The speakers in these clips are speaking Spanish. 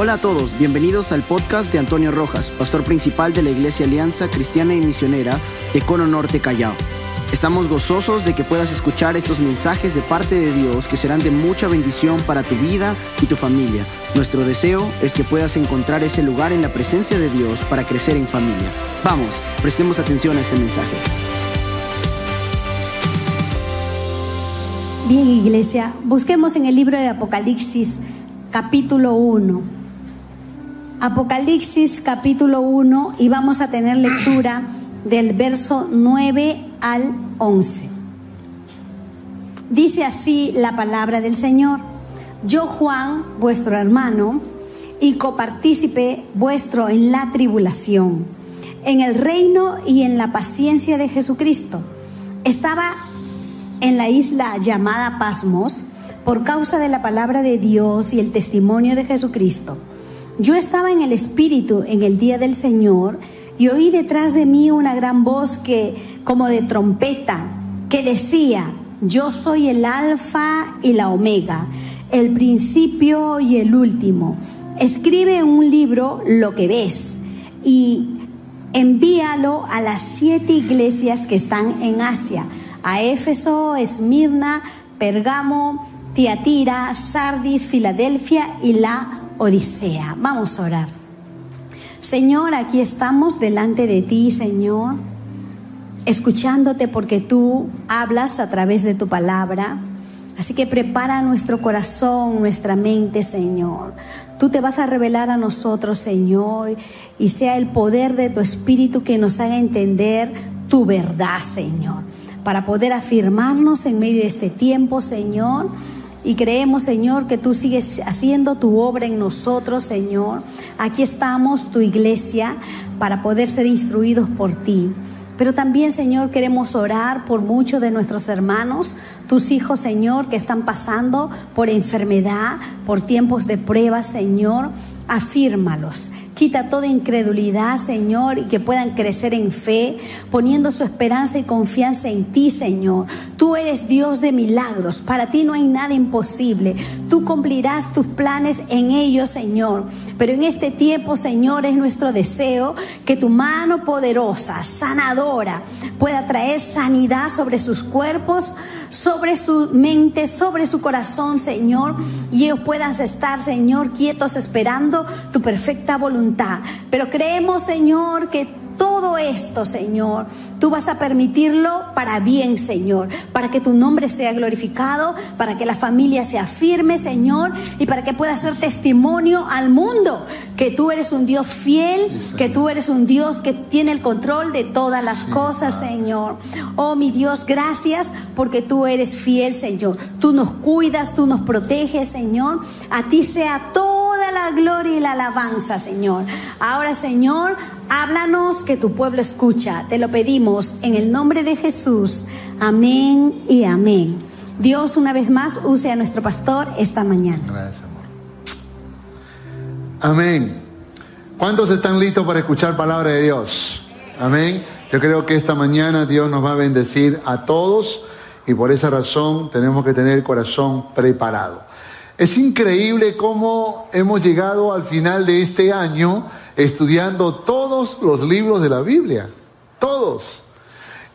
Hola a todos, bienvenidos al podcast de Antonio Rojas, pastor principal de la Iglesia Alianza Cristiana y Misionera de Cono Norte Callao. Estamos gozosos de que puedas escuchar estos mensajes de parte de Dios que serán de mucha bendición para tu vida y tu familia. Nuestro deseo es que puedas encontrar ese lugar en la presencia de Dios para crecer en familia. Vamos, prestemos atención a este mensaje. Bien, iglesia, busquemos en el libro de Apocalipsis capítulo 1. Apocalipsis capítulo 1 y vamos a tener lectura del verso 9 al 11. Dice así la palabra del Señor. Yo, Juan, vuestro hermano, y copartícipe vuestro en la tribulación, en el reino y en la paciencia de Jesucristo. Estaba en la isla llamada Pasmos por causa de la palabra de Dios y el testimonio de Jesucristo. Yo estaba en el Espíritu en el día del Señor y oí detrás de mí una gran voz que, como de trompeta, que decía, yo soy el alfa y la omega, el principio y el último. Escribe en un libro lo que ves y envíalo a las siete iglesias que están en Asia, a Éfeso, Esmirna, Pergamo, Tiatira, Sardis, Filadelfia y la Odisea. Vamos a orar. Señor, aquí estamos delante de ti, Señor, escuchándote porque tú hablas a través de tu palabra. Así que prepara nuestro corazón, nuestra mente, Señor. Tú te vas a revelar a nosotros, Señor, y sea el poder de tu Espíritu que nos haga entender tu verdad, Señor, para poder afirmarnos en medio de este tiempo, Señor y creemos, Señor, que tú sigues haciendo tu obra en nosotros, Señor. Aquí estamos, tu iglesia, para poder ser instruidos por ti. Pero también, Señor, queremos orar por muchos de nuestros hermanos, tus hijos, Señor, que están pasando por enfermedad, por tiempos de prueba, Señor. Afírmalos. Quita toda incredulidad, Señor, y que puedan crecer en fe, poniendo su esperanza y confianza en ti, Señor. Tú eres Dios de milagros. Para ti no hay nada imposible. Tú cumplirás tus planes en ellos, Señor. Pero en este tiempo, Señor, es nuestro deseo que tu mano poderosa, sanadora, pueda traer sanidad sobre sus cuerpos, sobre su mente, sobre su corazón, Señor. Y ellos puedan estar, Señor, quietos esperando tu perfecta voluntad pero creemos, Señor, que todo esto, Señor, tú vas a permitirlo para bien, Señor, para que tu nombre sea glorificado, para que la familia sea firme, Señor, y para que pueda ser testimonio al mundo que tú eres un Dios fiel, que tú eres un Dios que tiene el control de todas las cosas, Señor. Oh, mi Dios, gracias porque tú eres fiel, Señor. Tú nos cuidas, tú nos proteges, Señor. A ti sea toda la gloria y la alabanza, Señor. Ahora, Señor, háblanos que tu pueblo escucha. Te lo pedimos en el nombre de Jesús. Amén y amén. Dios una vez más use a nuestro pastor esta mañana. Gracias, amor. Amén. ¿Cuántos están listos para escuchar palabra de Dios? Amén. Yo creo que esta mañana Dios nos va a bendecir a todos y por esa razón tenemos que tener el corazón preparado. Es increíble cómo hemos llegado al final de este año estudiando todos los libros de la Biblia, todos.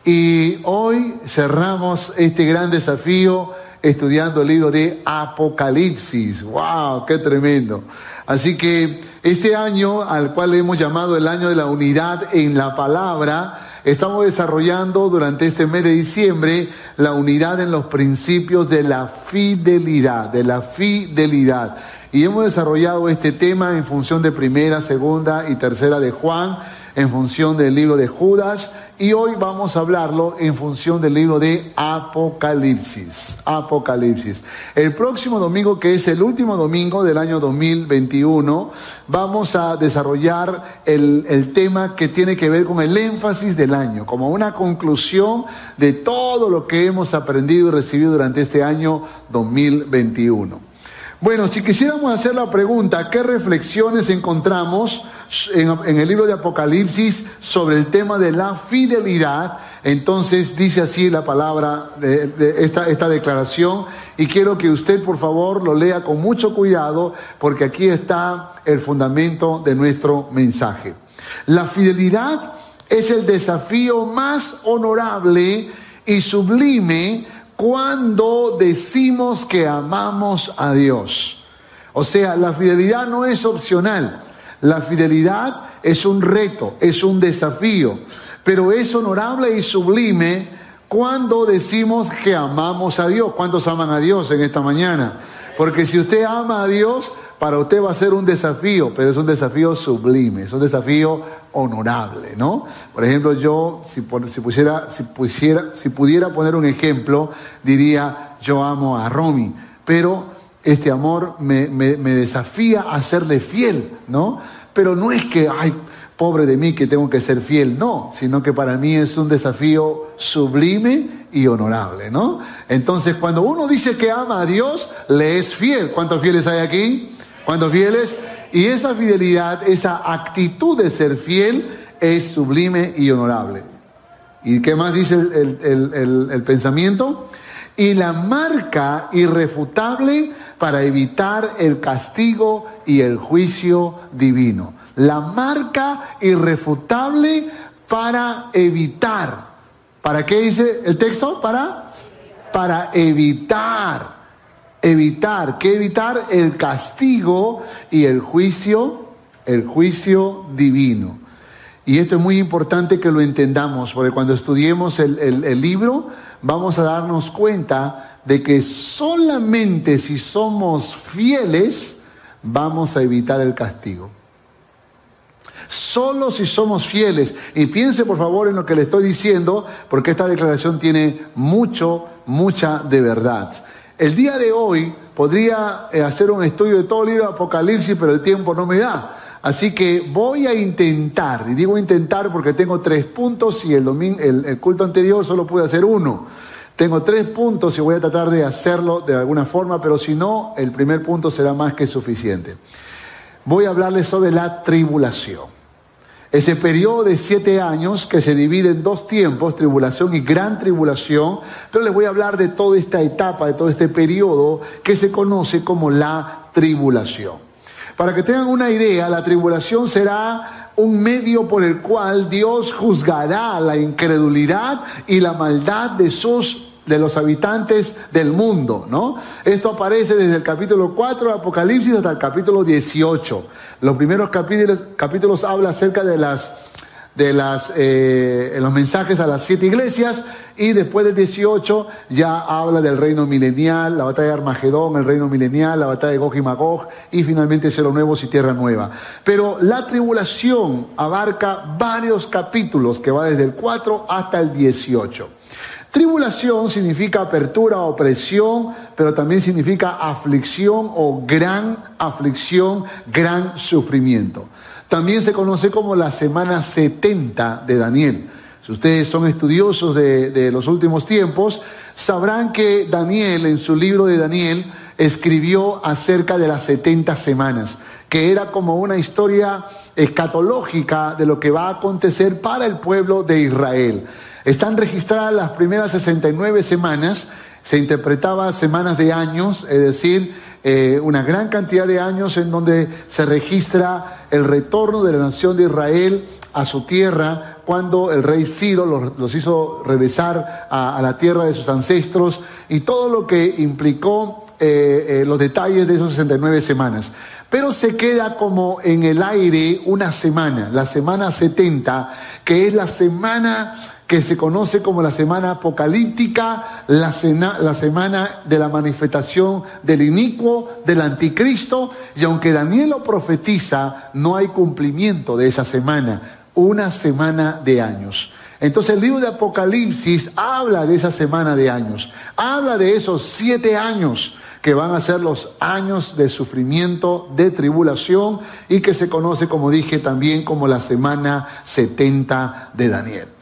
Y hoy cerramos este gran desafío estudiando el libro de Apocalipsis. ¡Wow! ¡Qué tremendo! Así que este año, al cual hemos llamado el año de la unidad en la palabra, estamos desarrollando durante este mes de diciembre la unidad en los principios de la fidelidad, de la fidelidad. Y hemos desarrollado este tema en función de primera, segunda y tercera de Juan, en función del libro de Judas y hoy vamos a hablarlo en función del libro de Apocalipsis. Apocalipsis. El próximo domingo, que es el último domingo del año 2021, vamos a desarrollar el, el tema que tiene que ver con el énfasis del año, como una conclusión de todo lo que hemos aprendido y recibido durante este año 2021. Bueno, si quisiéramos hacer la pregunta, ¿qué reflexiones encontramos en, el libro de Apocalipsis sobre el tema de la fidelidad? Entonces dice así la palabra de, esta, esta declaración y quiero que usted por favor lo lea con mucho cuidado porque aquí está el fundamento de nuestro mensaje. La fidelidad es el desafío más honorable y sublime cuando decimos que amamos a Dios. O sea, la fidelidad no es opcional. La fidelidad es un reto, es un desafío, pero es honorable y sublime cuando decimos que amamos a Dios. ¿Cuántos aman a Dios en esta mañana? Porque si usted ama a Dios, para usted va a ser un desafío, pero es un desafío sublime, es un desafío honorable, ¿no? Por ejemplo, yo, si, si, si pudiera poner un ejemplo, diría, yo amo a Romy, pero este amor me, desafía a serle fiel, ¿no? Pero no es que, ay, pobre de mí que tengo que ser fiel, no, sino que para mí es un desafío sublime y honorable, ¿no? Entonces, cuando uno dice que ama a Dios, le es fiel. ¿Cuántos fieles hay aquí? ¿Cuántos fieles? Y esa fidelidad, esa actitud de ser fiel es sublime y honorable. ¿Y qué más dice el pensamiento? Y la marca irrefutable para evitar el castigo y el juicio divino la marca irrefutable para evitar. ¿Para qué dice el texto? Para para evitar evitar, ¿qué evitar? El castigo y el juicio, el juicio divino. Y esto es muy importante que lo entendamos, porque cuando estudiemos el, el libro vamos a darnos cuenta de que solamente si somos fieles vamos a evitar el castigo. Solo si somos fieles. Y piense por favor en lo que le estoy diciendo, porque esta declaración tiene mucho, mucha de verdad. El día de hoy podría eh, hacer un estudio de todo el libro de Apocalipsis, pero el tiempo no me da. Así que voy a intentar, y digo intentar porque tengo tres puntos y el, domingo, el, culto anterior solo pude hacer uno. Tengo tres puntos y voy a tratar de hacerlo de alguna forma, pero si no, el primer punto será más que suficiente. Voy a hablarles sobre la tribulación. Ese periodo de siete años que se divide en dos tiempos, tribulación y gran tribulación, pero les voy a hablar de toda esta etapa, de todo este periodo que se conoce como la tribulación. Para que tengan una idea, la tribulación será un medio por el cual Dios juzgará la incredulidad y la maldad de sus de los habitantes del mundo, ¿no? Esto aparece desde el capítulo 4 de Apocalipsis hasta el capítulo 18. Los primeros capítulos, capítulos habla acerca de las de las, eh, los mensajes a las siete iglesias y después del 18 ya habla del reino milenial, la batalla de Armagedón, el reino milenial, la batalla de Gog y Magog y finalmente Cielo Nuevos y Tierra Nueva. Pero la tribulación abarca varios capítulos que va desde el 4 hasta el 18. Tribulación significa apertura, opresión, pero también significa aflicción o gran aflicción, gran sufrimiento. También se conoce como la semana 70 de Daniel. Si ustedes son estudiosos de, de los últimos tiempos, sabrán que Daniel en su libro de Daniel escribió acerca de las 70 semanas, que era como una historia escatológica de lo que va a acontecer para el pueblo de Israel. Están registradas las primeras 69 semanas, se interpretaba semanas de años, es decir, eh, una gran cantidad de años en donde se registra el retorno de la nación de Israel a su tierra cuando el rey Ciro los, hizo regresar a, la tierra de sus ancestros y todo lo que implicó eh, eh, los detalles de esas 69 semanas. Pero se queda como en el aire una semana, la semana 70, que es la semana que se conoce como la semana apocalíptica, la, semana de la manifestación del inicuo, del anticristo, y aunque Daniel lo profetiza, no hay cumplimiento de esa semana, una semana de años. Entonces el libro de Apocalipsis habla de esa semana de años, habla de esos siete años que van a ser los años de sufrimiento, de tribulación y que se conoce, como dije, también como la semana 70 de Daniel.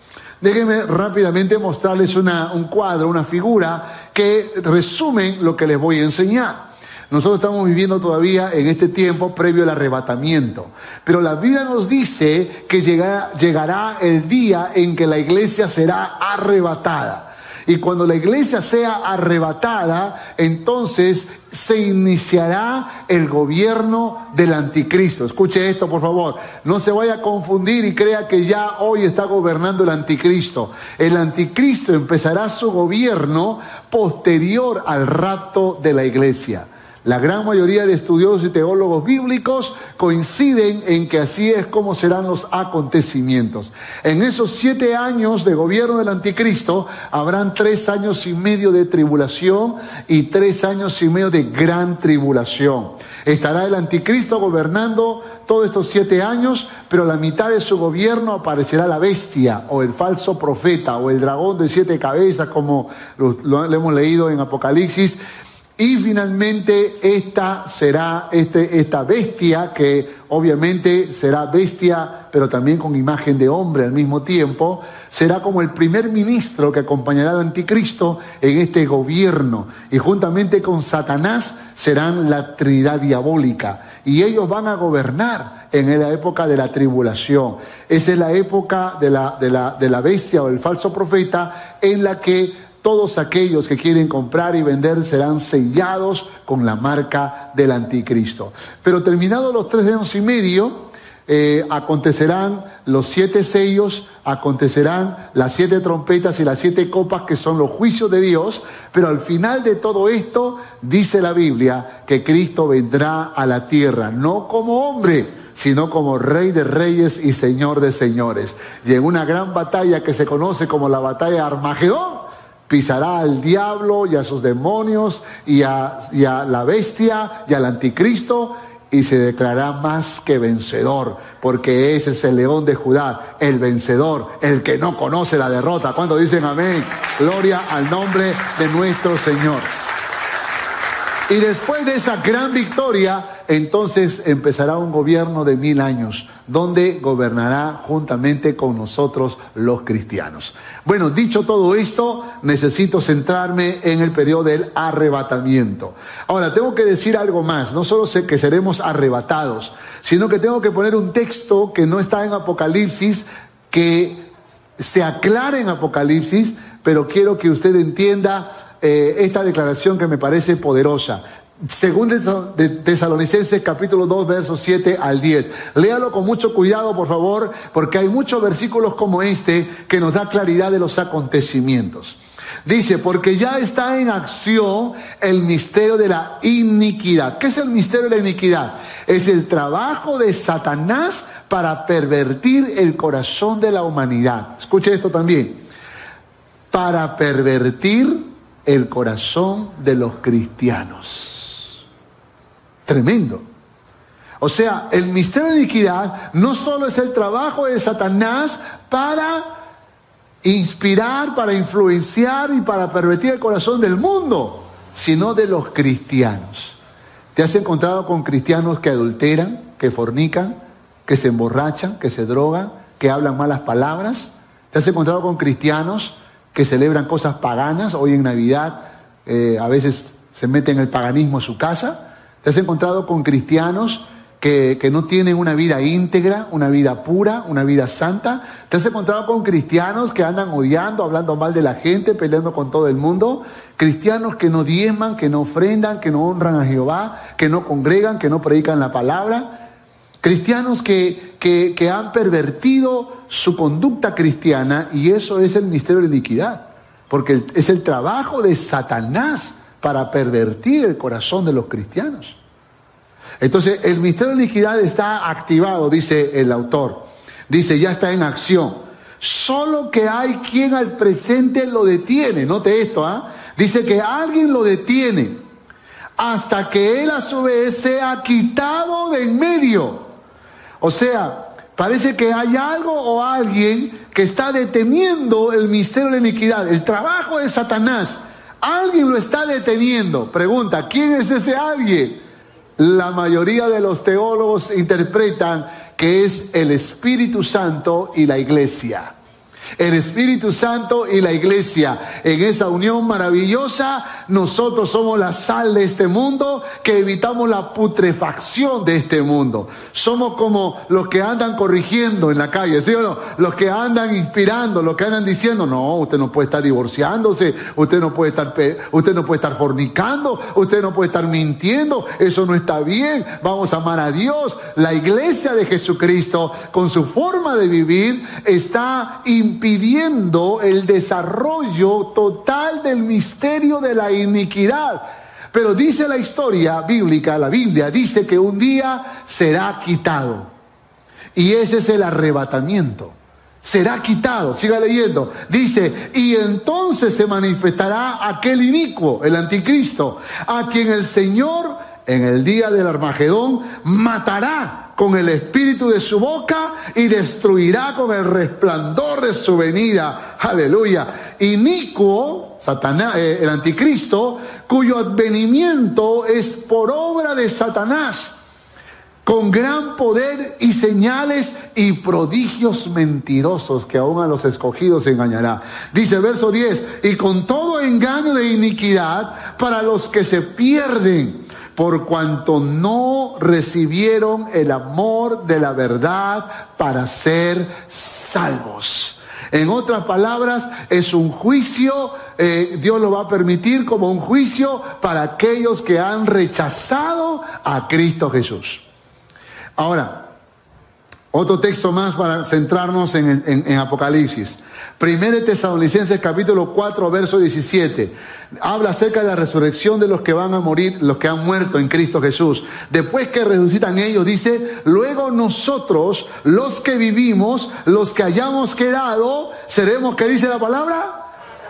Déjenme rápidamente mostrarles un cuadro, una figura que resume lo que les voy a enseñar. Nosotros estamos viviendo todavía en este tiempo previo al arrebatamiento. Pero la Biblia nos dice que llegará el día en que la iglesia será arrebatada. Y cuando la iglesia sea arrebatada, entonces se iniciará el gobierno del anticristo. Escuche esto, por favor. No se vaya a confundir y crea que ya hoy está gobernando el anticristo. El anticristo empezará su gobierno posterior al rapto de la iglesia. La gran mayoría de estudiosos y teólogos bíblicos coinciden en que así es como serán los acontecimientos. En esos siete años de gobierno del anticristo habrán tres años y medio de tribulación y tres años y medio de gran tribulación. Estará el anticristo gobernando todos estos siete años, pero la mitad de su gobierno aparecerá la bestia o el falso profeta o el dragón de siete cabezas, como lo, hemos leído en Apocalipsis y finalmente esta será este, esta bestia, que obviamente será bestia, pero también con imagen de hombre al mismo tiempo, será como el primer ministro que acompañará al anticristo en este gobierno. Y juntamente con Satanás serán la Trinidad diabólica. Y ellos van a gobernar en la época de la tribulación. Esa es la época de la, de la, de la bestia o el falso profeta en la que todos aquellos que quieren comprar y vender serán sellados con la marca del anticristo. Pero terminados los tres años y medio, eh, acontecerán los siete sellos, acontecerán las siete trompetas y las siete copas que son los juicios de Dios, pero al final de todo esto dice la Biblia que Cristo vendrá a la tierra, no como hombre, sino como Rey de Reyes y Señor de Señores. Y en una gran batalla que se conoce como la batalla de Armagedón, pisará al diablo y a sus demonios y a, la bestia y al anticristo y se declarará más que vencedor, porque ese es el león de Judá, el vencedor, el que no conoce la derrota. Cuando dicen amén, gloria al nombre de nuestro Señor. Y después de esa gran victoria, entonces empezará un gobierno de mil años, donde gobernará juntamente con nosotros los cristianos. Bueno, dicho todo esto, necesito centrarme en el periodo del arrebatamiento. Ahora, tengo que decir algo más, no solo sé que seremos arrebatados, sino que tengo que poner un texto que no está en Apocalipsis, que se aclara en Apocalipsis, pero quiero que usted entienda eh, esta declaración que me parece poderosa. Según de Tesalonicenses capítulo 2 versos 7 al 10. Léalo con mucho cuidado, por favor, porque hay muchos versículos como este que nos da claridad de los acontecimientos. Dice, porque ya está en acción el misterio de la iniquidad. ¿Qué es el misterio de la iniquidad? Es el trabajo de Satanás para pervertir el corazón de la humanidad. Escuche esto también. Para pervertir el corazón de los cristianos. Tremendo. O sea, el misterio de iniquidad no solo es el trabajo de Satanás para inspirar, para influenciar y para pervertir el corazón del mundo, sino de los cristianos. ¿Te has encontrado con cristianos que adulteran, que fornican, que se emborrachan, que se drogan, que hablan malas palabras? ¿Te has encontrado con cristianos que celebran cosas paganas. Hoy en Navidad eh, a veces se meten el paganismo en su casa. Te has encontrado con cristianos que, que, no tienen una vida íntegra, una vida pura, una vida santa. Te has encontrado con cristianos que andan odiando, hablando mal de la gente, peleando con todo el mundo. Cristianos que no diezman, que no ofrendan, que no honran a Jehová, que no congregan, que no predican la palabra. Cristianos que, que, han pervertido su conducta cristiana y eso es el misterio de la iniquidad, porque es el trabajo de Satanás para pervertir el corazón de los cristianos. Entonces, el misterio de iniquidad está activado, dice el autor. Dice, ya está en acción. Solo que hay quien al presente lo detiene. Note esto, ¿ah? Dice que alguien lo detiene hasta que él a su vez sea quitado de en medio. O sea, parece que hay algo o alguien que está deteniendo el misterio de la iniquidad, el trabajo de Satanás. Alguien lo está deteniendo. Pregunta, ¿quién es ese alguien? La mayoría de los teólogos interpretan que es el Espíritu Santo y la iglesia. El Espíritu Santo y la iglesia. En esa unión maravillosa, nosotros somos la sal de este mundo que evitamos la putrefacción de este mundo. Somos como los que andan corrigiendo en la calle, ¿sí o no? Los que andan inspirando, los que andan diciendo, no, usted no puede estar divorciándose, usted no puede estar, usted no puede estar fornicando, usted no puede estar mintiendo, eso no está bien, vamos a amar a Dios. La iglesia de Jesucristo, con su forma de vivir, está impidiendo el desarrollo total del misterio de la iniquidad. Pero dice la historia bíblica, la Biblia dice que un día será quitado. Y ese es el arrebatamiento. Será quitado, siga leyendo. Dice, y entonces se manifestará aquel inicuo, el anticristo, a quien el Señor en el día del Armagedón matará con el espíritu de su boca y destruirá con el resplandor de su venida. Aleluya. Inicuo, Satanás, eh, el anticristo, cuyo advenimiento es por obra de Satanás, con gran poder y señales y prodigios mentirosos que aún a los escogidos engañará. Dice verso 10, y con todo engaño de iniquidad para los que se pierden por cuanto no recibieron el amor de la verdad para ser salvos. En otras palabras, es un juicio, eh, Dios lo va a permitir como un juicio para aquellos que han rechazado a Cristo Jesús. Ahora, otro texto más para centrarnos en, Apocalipsis. Primero Tesalonicenses capítulo 4, verso 17. Habla acerca de la resurrección de los que van a morir, los que han muerto en Cristo Jesús. Después que resucitan ellos, dice, luego nosotros, los que vivimos, los que hayamos quedado, seremos, ¿qué dice la palabra?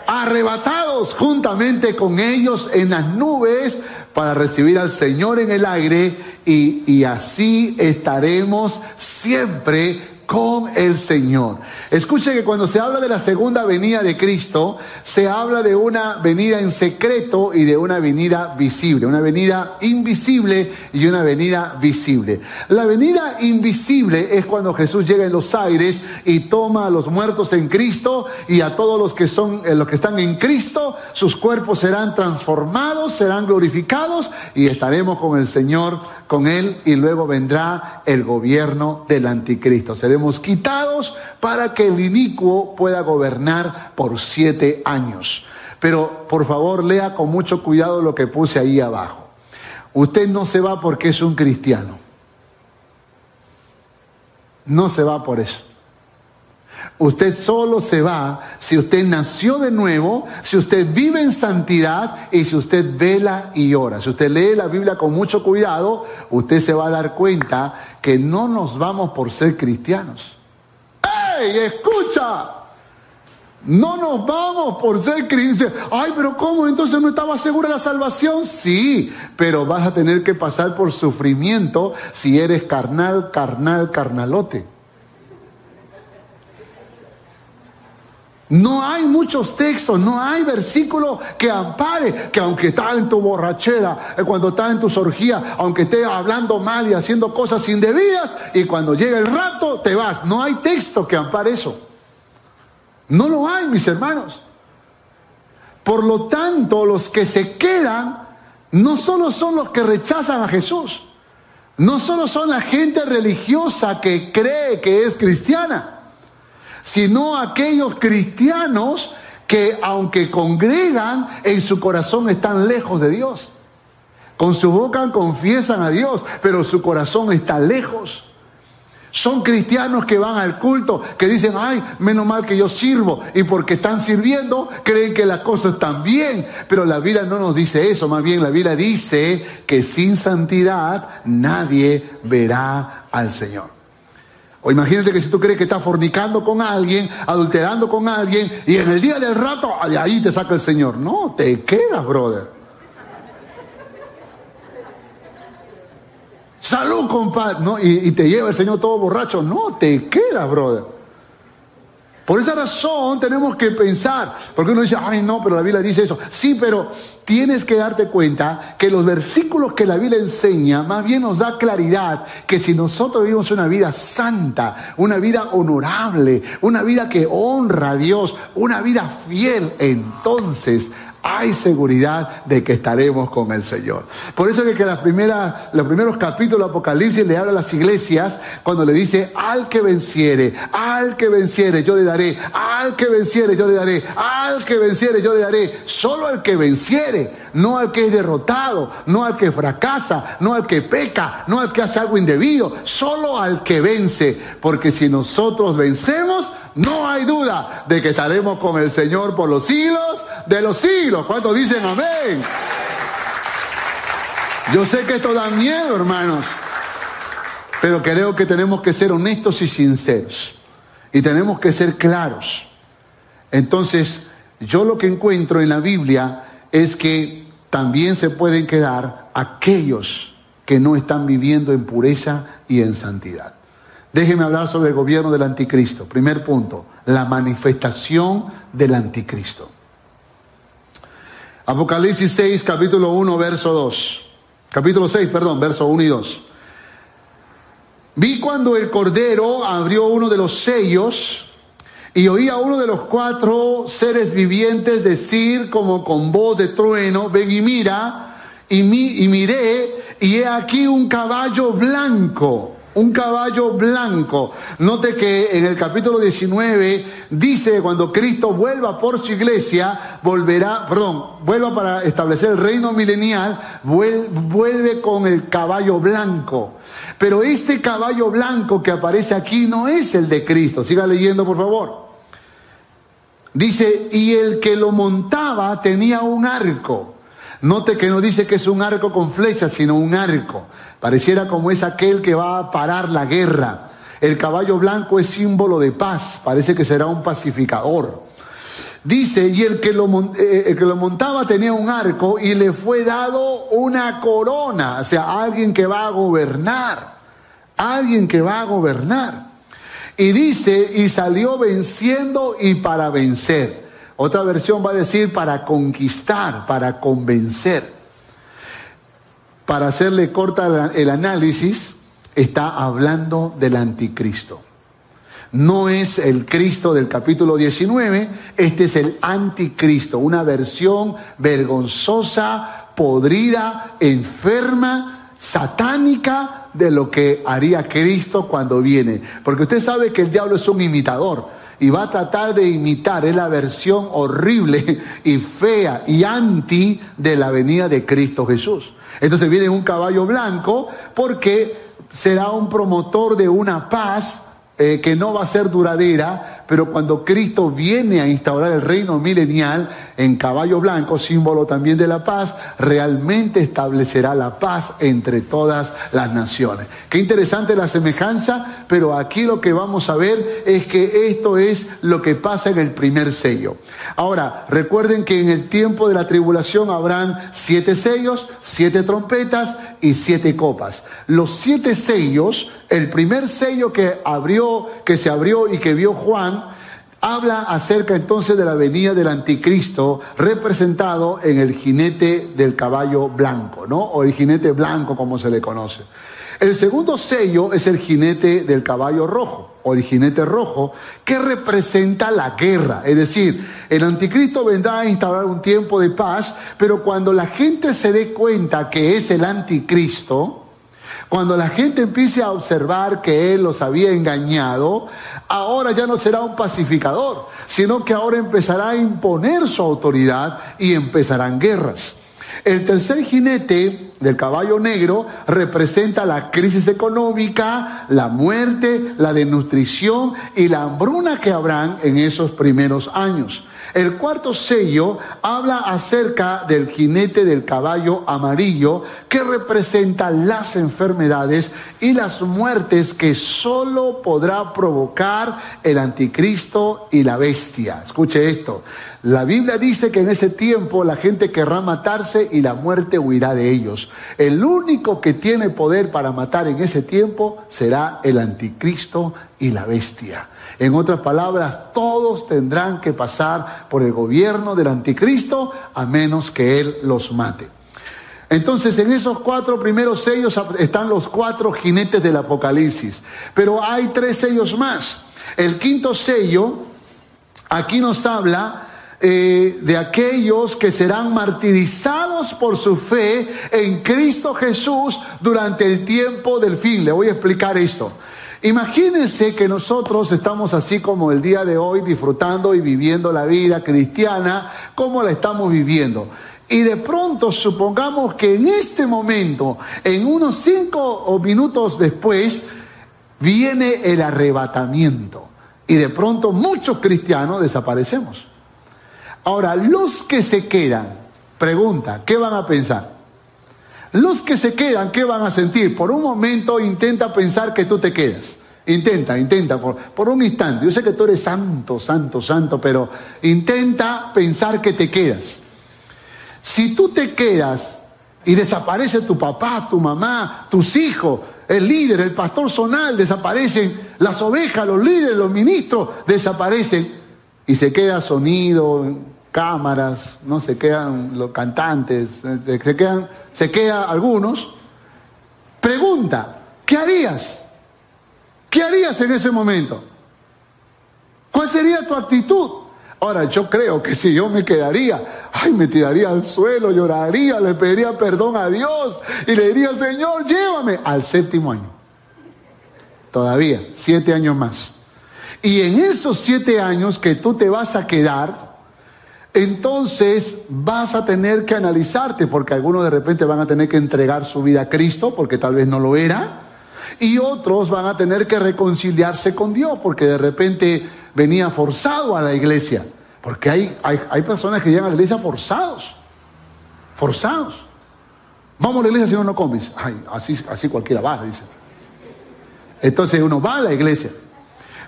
arrebatados juntamente con ellos en las nubes para recibir al Señor en el aire y, y así estaremos siempre con el Señor. Escuche que cuando se habla de la segunda venida de Cristo, se habla de una venida en secreto y de una venida visible, una venida invisible y una venida visible. La venida invisible es cuando Jesús llega en los aires y toma a los muertos en Cristo y a todos los que son eh, los que están en Cristo, sus cuerpos serán transformados, serán glorificados y estaremos con el Señor con él y luego vendrá el gobierno del anticristo. Seremos quitados para que el inicuo pueda gobernar por siete años. Pero por favor lea con mucho cuidado lo que puse ahí abajo. Usted no se va porque es un cristiano. No se va por eso. Usted solo se va si usted nació de nuevo, si usted vive en santidad y si usted vela y ora. Si usted lee la Biblia con mucho cuidado, usted se va a dar cuenta que no nos vamos por ser cristianos. ¡Ey, escucha! No nos vamos por ser cristianos. Ay, pero ¿cómo? Entonces no estaba segura la salvación. Sí, pero vas a tener que pasar por sufrimiento si eres carnal, carnal, carnalote. No hay muchos textos, no hay versículo que ampare que aunque estás en tu borrachera, eh, cuando estás en tus orgías, aunque estés hablando mal y haciendo cosas indebidas, y cuando llega el rato te vas. No hay texto que ampare eso. No lo hay, mis hermanos. Por lo tanto, los que se quedan no solo son los que rechazan a Jesús, no solo son la gente religiosa que cree que es cristiana sino aquellos cristianos que aunque congregan, en su corazón están lejos de Dios. Con su boca confiesan a Dios, pero su corazón está lejos. Son cristianos que van al culto, que dicen, ay, menos mal que yo sirvo. Y porque están sirviendo, creen que las cosas están bien. Pero la vida no nos dice eso, más bien la vida dice que sin santidad nadie verá al Señor. O imagínate que si tú crees que estás fornicando con alguien, adulterando con alguien, y en el día del rato, de ahí te saca el Señor. No, te quedas, brother. Salud, compadre. No, y, y te lleva el Señor todo borracho. No, te quedas, brother. Por esa razón tenemos que pensar, porque uno dice, ay no, pero la Biblia dice eso. Sí, pero tienes que darte cuenta que los versículos que la Biblia enseña más bien nos da claridad que si nosotros vivimos una vida santa, una vida honorable, una vida que honra a Dios, una vida fiel, entonces hay seguridad de que estaremos con el Señor. Por eso es que la primera, los primeros capítulos de Apocalipsis le habla a las iglesias cuando le dice, al que venciere, al que venciere yo le daré, al que venciere yo le daré, al que venciere yo le daré, solo al que venciere, no al que es derrotado, no al que fracasa, no al que peca, no al que hace algo indebido, solo al que vence, porque si nosotros vencemos, no hay duda de que estaremos con el Señor por los siglos de los siglos. ¿Cuántos dicen amén? Yo sé que esto da miedo, hermanos, pero creo que tenemos que ser honestos y sinceros y tenemos que ser claros. Entonces, yo lo que encuentro en la Biblia es que también se pueden quedar aquellos que no están viviendo en pureza y en santidad. Déjeme hablar sobre el gobierno del anticristo. Primer punto, la manifestación del anticristo. Apocalipsis 6, capítulo 1, verso 2. Capítulo 6, perdón, verso 1 y 2. Vi cuando el Cordero abrió uno de los sellos y oí a uno de los cuatro seres vivientes decir como con voz de trueno, ven y mira, y, mi, y miré, y he aquí un caballo blanco un caballo blanco. Note que en el capítulo 19 dice cuando Cristo vuelva por su iglesia, volverá, perdón, vuelva para establecer el reino milenial, vuelve con el caballo blanco. Pero este caballo blanco que aparece aquí no es el de Cristo. Siga leyendo, por favor. Dice, y el que lo montaba tenía un arco. Note que no dice que es un arco con flechas, sino un arco. Pareciera como es aquel que va a parar la guerra. El caballo blanco es símbolo de paz, parece que será un pacificador. Dice, y el que, lo, eh, el que lo montaba tenía un arco y le fue dado una corona, o sea, alguien que va a gobernar, alguien que va a gobernar. Y dice, y salió venciendo y para vencer. Otra versión va a decir para conquistar, para convencer para hacerle corta el análisis, está hablando del anticristo. No es el Cristo del capítulo 19, este es el anticristo, una versión vergonzosa, podrida, enferma, satánica de lo que haría Cristo cuando viene. Porque usted sabe que el diablo es un imitador y va a tratar de imitar, es la versión horrible y fea y anti de la venida de Cristo Jesús. Entonces viene un caballo blanco porque será un promotor de una paz eh, que no va a ser duradera, pero cuando Cristo viene a instaurar el reino milenial en caballo blanco, símbolo también de la paz, realmente establecerá la paz entre todas las naciones. Qué interesante la semejanza, pero aquí lo que vamos a ver es que esto es lo que pasa en el primer sello. Ahora, recuerden que en el tiempo de la tribulación habrán siete sellos, siete trompetas y siete copas. Los siete sellos, el primer sello que abrió, que se abrió y que vio Juan, habla acerca entonces de la venida del anticristo representado en el jinete del caballo blanco, ¿no? O el jinete blanco como se le conoce. El segundo sello es el jinete del caballo rojo o el jinete rojo que representa la guerra. Es decir, el anticristo vendrá a instaurar un tiempo de paz, pero cuando la gente se dé cuenta que es el anticristo, cuando la gente empiece a observar que Él los había engañado, ahora ya no será un pacificador, sino que ahora empezará a imponer su autoridad y empezarán guerras. El tercer jinete del caballo negro representa la crisis económica, la muerte, la desnutrición y la hambruna que habrán en esos primeros años. El cuarto sello habla acerca del jinete del caballo amarillo que representa las enfermedades y las muertes que solo podrá provocar el anticristo y la bestia. Escuche esto. La Biblia dice que en ese tiempo la gente querrá matarse y la muerte huirá de ellos. El único que tiene poder para matar en ese tiempo será el anticristo y la bestia. En otras palabras, todos tendrán que pasar por el gobierno del anticristo a menos que él los mate. Entonces en esos cuatro primeros sellos están los cuatro jinetes del Apocalipsis. Pero hay tres sellos más. El quinto sello, aquí nos habla eh, de aquellos que serán martirizados por su fe en Cristo Jesús durante el tiempo del fin. Le voy a explicar esto. Imagínense que nosotros estamos así como el día de hoy disfrutando y viviendo la vida cristiana como la estamos viviendo. Y de pronto supongamos que en este momento, en unos cinco minutos después, viene el arrebatamiento. Y de pronto muchos cristianos desaparecemos. Ahora, los que se quedan, pregunta, ¿qué van a pensar? Los que se quedan, ¿qué van a sentir? Por un momento intenta pensar que tú te quedas. Intenta, intenta, por, por, un instante. Yo sé que tú eres santo, santo, santo, pero intenta pensar que te quedas. Si tú te quedas y desaparece tu papá, tu mamá, tus hijos, el líder, el pastor zonal, desaparecen, las ovejas, los líderes, los ministros, desaparecen y se queda sonido, cámaras, no se quedan los cantantes, se quedan, se algunos. Pregunta, ¿qué harías? ¿Qué harías en ese momento? ¿Cuál sería tu actitud? Ahora, yo creo que si yo me quedaría, ay, me tiraría al suelo, lloraría, le pediría perdón a Dios y le diría, Señor, llévame al séptimo año. Todavía, siete años más. Y en esos siete años que tú te vas a quedar, entonces vas a tener que analizarte, porque algunos de repente van a tener que entregar su vida a Cristo, porque tal vez no lo era, y otros van a tener que reconciliarse con Dios, porque de repente venía forzado a la iglesia. Porque hay, hay, personas que llegan a la iglesia forzados. Forzados. Vamos a la iglesia si no, no comes. Ay, así, así cualquiera va, dice. Entonces uno va a la iglesia.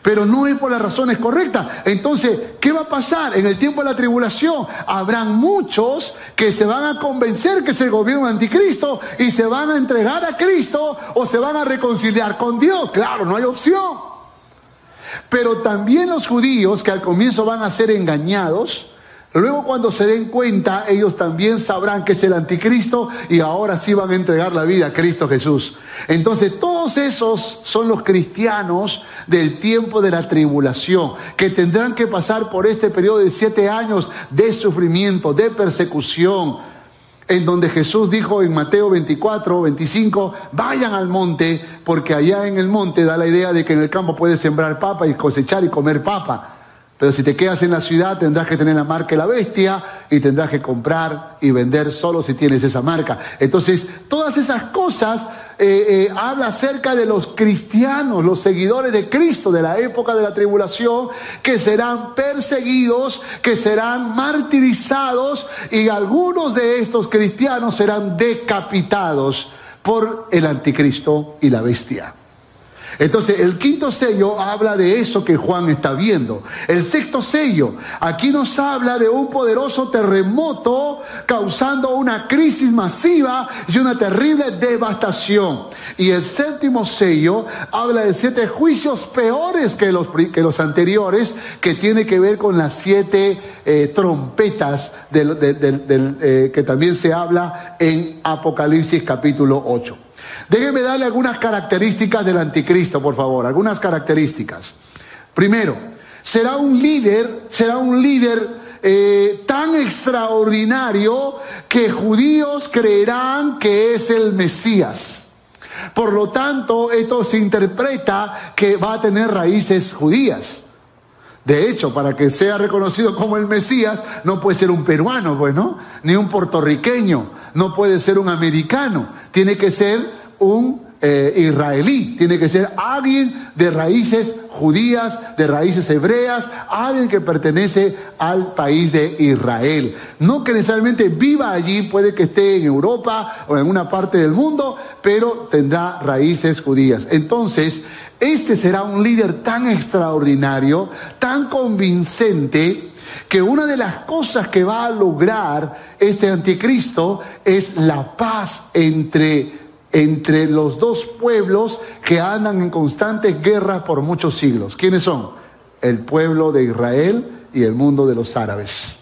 Pero no es por las razones correctas. Entonces, ¿qué va a pasar? En el tiempo de la tribulación habrán muchos que se van a convencer que es el gobierno anticristo y se van a entregar a Cristo o se van a reconciliar con Dios. Claro, no hay opción. Pero también los judíos que al comienzo van a ser engañados, luego cuando se den cuenta, ellos también sabrán que es el anticristo y ahora sí van a entregar la vida a Cristo Jesús. Entonces todos esos son los cristianos del tiempo de la tribulación, que tendrán que pasar por este periodo de siete años de sufrimiento, de persecución en donde Jesús dijo en Mateo 24, 25, vayan al monte, porque allá en el monte da la idea de que en el campo puedes sembrar papa y cosechar y comer papa. Pero si te quedas en la ciudad tendrás que tener la marca de la bestia y tendrás que comprar y vender solo si tienes esa marca. Entonces, todas esas cosas eh, eh, habla acerca de los cristianos, los seguidores de Cristo de la época de la tribulación, que serán perseguidos, que serán martirizados y algunos de estos cristianos serán decapitados por el anticristo y la bestia. Entonces, el quinto sello habla de eso que Juan está viendo. El sexto sello, aquí nos habla de un poderoso terremoto causando una crisis masiva y una terrible devastación. Y el séptimo sello habla de siete juicios peores que los, que los anteriores, que tiene que ver con las siete eh, trompetas eh, que también se habla en Apocalipsis capítulo 8. Déjenme darle algunas características del anticristo, por favor, algunas características. Primero, será un líder, será un líder eh, tan extraordinario que judíos creerán que es el Mesías. Por lo tanto, esto se interpreta que va a tener raíces judías. De hecho, para que sea reconocido como el Mesías, no puede ser un peruano, bueno, pues, ni un puertorriqueño, no puede ser un americano, tiene que ser un eh, israelí, tiene que ser alguien de raíces judías, de raíces hebreas, alguien que pertenece al país de Israel. No que necesariamente viva allí, puede que esté en Europa o en una parte del mundo, pero tendrá raíces judías. Entonces, este será un líder tan extraordinario, tan convincente, que una de las cosas que va a lograr este anticristo es la paz entre entre los dos pueblos que andan en constantes guerras por muchos siglos. ¿Quiénes son? el pueblo de Israel y el mundo de los árabes.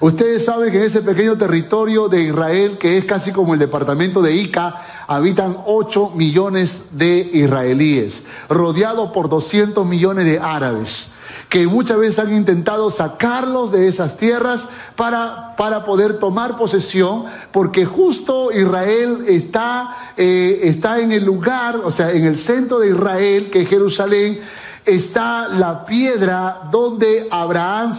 Ustedes saben que en ese pequeño territorio de Israel, que es casi como el departamento de Ica, habitan 8 millones de israelíes, rodeados por 200 millones de árabes que muchas veces han intentado sacarlos de esas tierras para, para poder tomar posesión, porque justo Israel está, eh, está en el lugar, o sea, en el centro de Israel, que es Jerusalén, está la piedra donde Abraham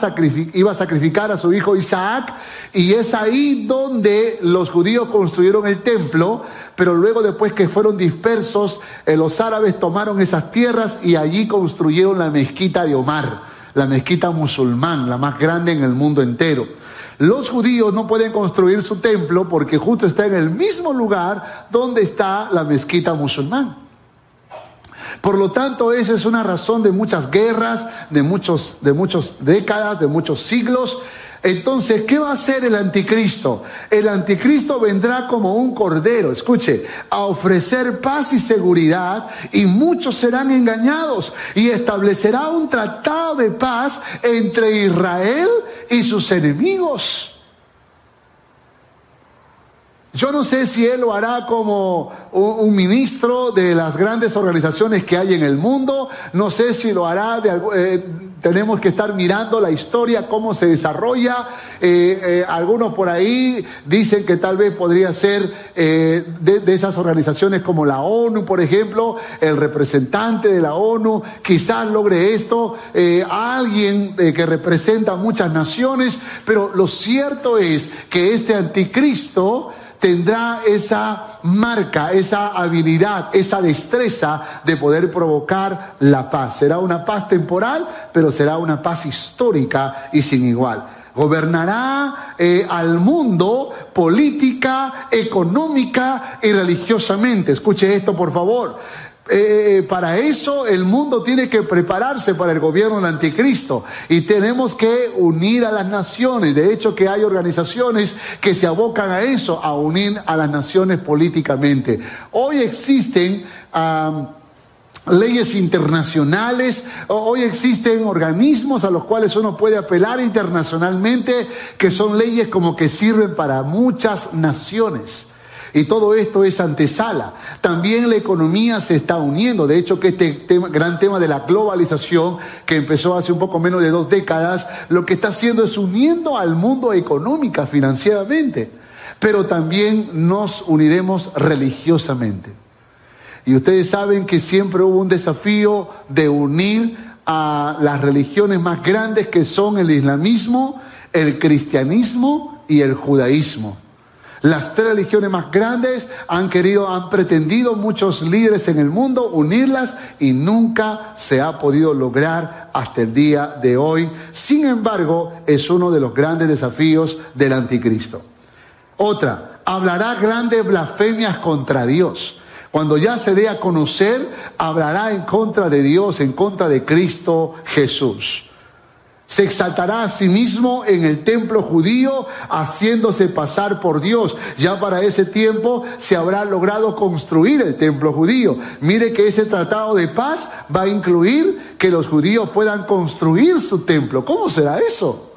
iba a sacrificar a su hijo Isaac y es ahí donde los judíos construyeron el templo, pero luego después que fueron dispersos, eh, los árabes tomaron esas tierras y allí construyeron la mezquita de Omar, la mezquita musulmán, la más grande en el mundo entero. Los judíos no pueden construir su templo porque justo está en el mismo lugar donde está la mezquita musulmán. Por lo tanto, esa es una razón de muchas guerras, de muchos, de muchas décadas, de muchos siglos. Entonces, ¿qué va a hacer el anticristo? El anticristo vendrá como un cordero, escuche, a ofrecer paz y seguridad y muchos serán engañados y establecerá un tratado de paz entre Israel y sus enemigos. Yo no sé si él lo hará como un, ministro de las grandes organizaciones que hay en el mundo, no sé si lo hará eh, tenemos que estar mirando la historia, cómo se desarrolla. Eh, eh, algunos por ahí dicen que tal vez podría ser de, de, esas organizaciones como la ONU, por ejemplo, el representante de la ONU, quizás logre esto, alguien que representa muchas naciones, pero lo cierto es que este anticristo tendrá esa marca, esa habilidad, esa destreza de poder provocar la paz. Será una paz temporal, pero será una paz histórica y sin igual. Gobernará eh, al mundo política, económica y religiosamente. Escuche esto, por favor. Eh, para eso el mundo tiene que prepararse para el gobierno del anticristo y tenemos que unir a las naciones. De hecho que hay organizaciones que se abocan a eso, a unir a las naciones políticamente. Hoy existen... leyes internacionales, hoy existen organismos a los cuales uno puede apelar internacionalmente, que son leyes como que sirven para muchas naciones. Y todo esto es antesala. También la economía se está uniendo. De hecho, que este gran tema de la globalización, que empezó hace un poco menos de dos décadas, lo que está haciendo es uniendo al mundo económica, financieramente. Pero también nos uniremos religiosamente. Y ustedes saben que siempre hubo un desafío de unir a las religiones más grandes que son el islamismo, el cristianismo y el judaísmo. Las tres religiones más grandes han querido, han pretendido muchos líderes en el mundo unirlas y nunca se ha podido lograr hasta el día de hoy. Sin embargo, es uno de los grandes desafíos del anticristo. Otra, hablará grandes blasfemias contra Dios. Cuando ya se dé a conocer, hablará en contra de Dios, en contra de Cristo Jesús se exaltará a sí mismo en el templo judío, haciéndose pasar por Dios. Ya para ese tiempo se habrá logrado construir el templo judío. Mire que ese tratado de paz va a incluir que los judíos puedan construir su templo. ¿Cómo será eso?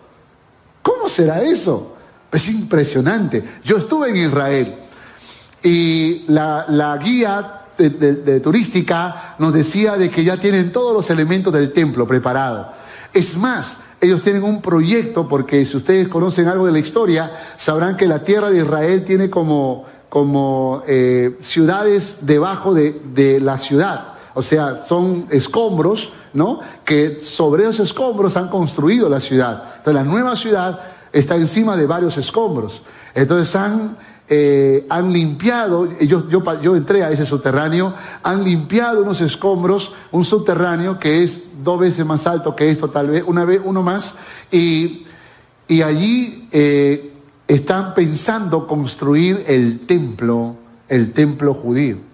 ¿Cómo será eso? Es impresionante. Yo estuve en Israel y la, guía de turística nos decía de que ya tienen todos los elementos del templo preparados. Es más, ellos tienen un proyecto, porque si ustedes conocen algo de la historia, sabrán que la tierra de Israel tiene como, como eh, ciudades debajo de, de la ciudad. O sea, son escombros, ¿no? Que sobre esos escombros han construido la ciudad. Entonces, la nueva ciudad está encima de varios escombros. Entonces, han eh, han limpiado, yo, yo, yo, entré a ese subterráneo, han limpiado unos escombros, un subterráneo que es dos veces más alto que esto, tal vez, una vez, uno más, y, y allí eh, están pensando construir el templo, el templo judío.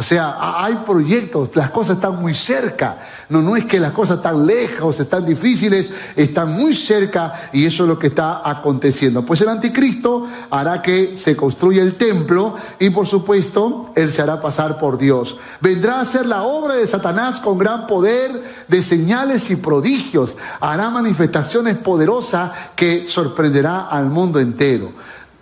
O sea, hay proyectos, las cosas están muy cerca. No, no es que las cosas están lejos, están difíciles, están muy cerca y eso es lo que está aconteciendo. Pues el anticristo hará que se construya el templo y por supuesto él se hará pasar por Dios. Vendrá a hacer la obra de Satanás con gran poder de señales y prodigios. Hará manifestaciones poderosas que sorprenderá al mundo entero.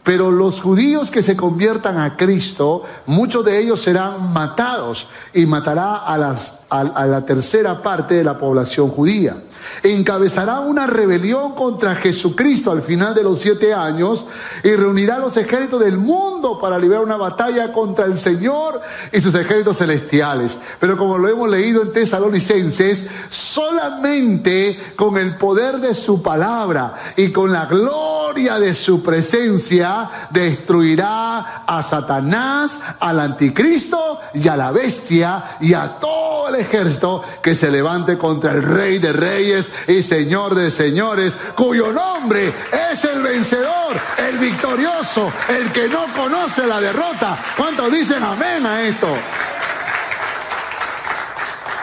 Pero los judíos que se conviertan a Cristo, muchos de ellos serán matados y matará a, la tercera parte de la población judía encabezará una rebelión contra Jesucristo al final de los siete años y reunirá los ejércitos del mundo para librar una batalla contra el Señor y sus ejércitos celestiales. Pero como lo hemos leído en Tesalonicenses, solamente con el poder de su palabra y con la gloria de su presencia destruirá a Satanás, al anticristo y a la bestia y a todo el ejército que se levante contra el rey de reyes y Señor de señores, cuyo nombre es el vencedor, el victorioso, el que no conoce la derrota. ¿Cuántos dicen amén a esto?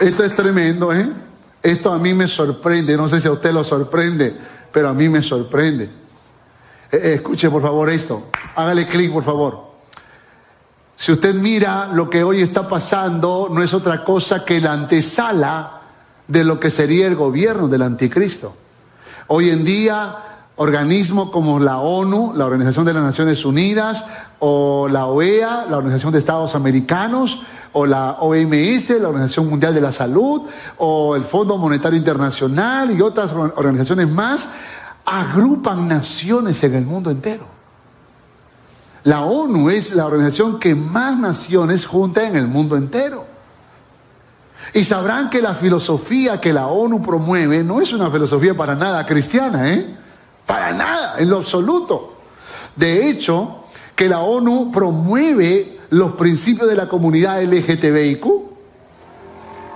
Esto es tremendo, ¿eh? Esto a mí me sorprende, no sé si a usted lo sorprende, pero a mí me sorprende. Eh, eh, escuche por favor esto, hágale clic por favor. Si usted mira lo que hoy está pasando, no es otra cosa que la antesala de lo que sería el gobierno del anticristo. Hoy en día, organismos como la ONU, la Organización de las Naciones Unidas, o la OEA, la Organización de Estados Americanos, o la OMS, la Organización Mundial de la Salud, o el Fondo Monetario Internacional y otras organizaciones más, agrupan naciones en el mundo entero. La ONU es la organización que más naciones junta en el mundo entero. Y sabrán que la filosofía que la ONU promueve no es una filosofía para nada cristiana, ¿eh? Para nada, en lo absoluto. De hecho, que la ONU promueve los principios de la comunidad LGTBIQ,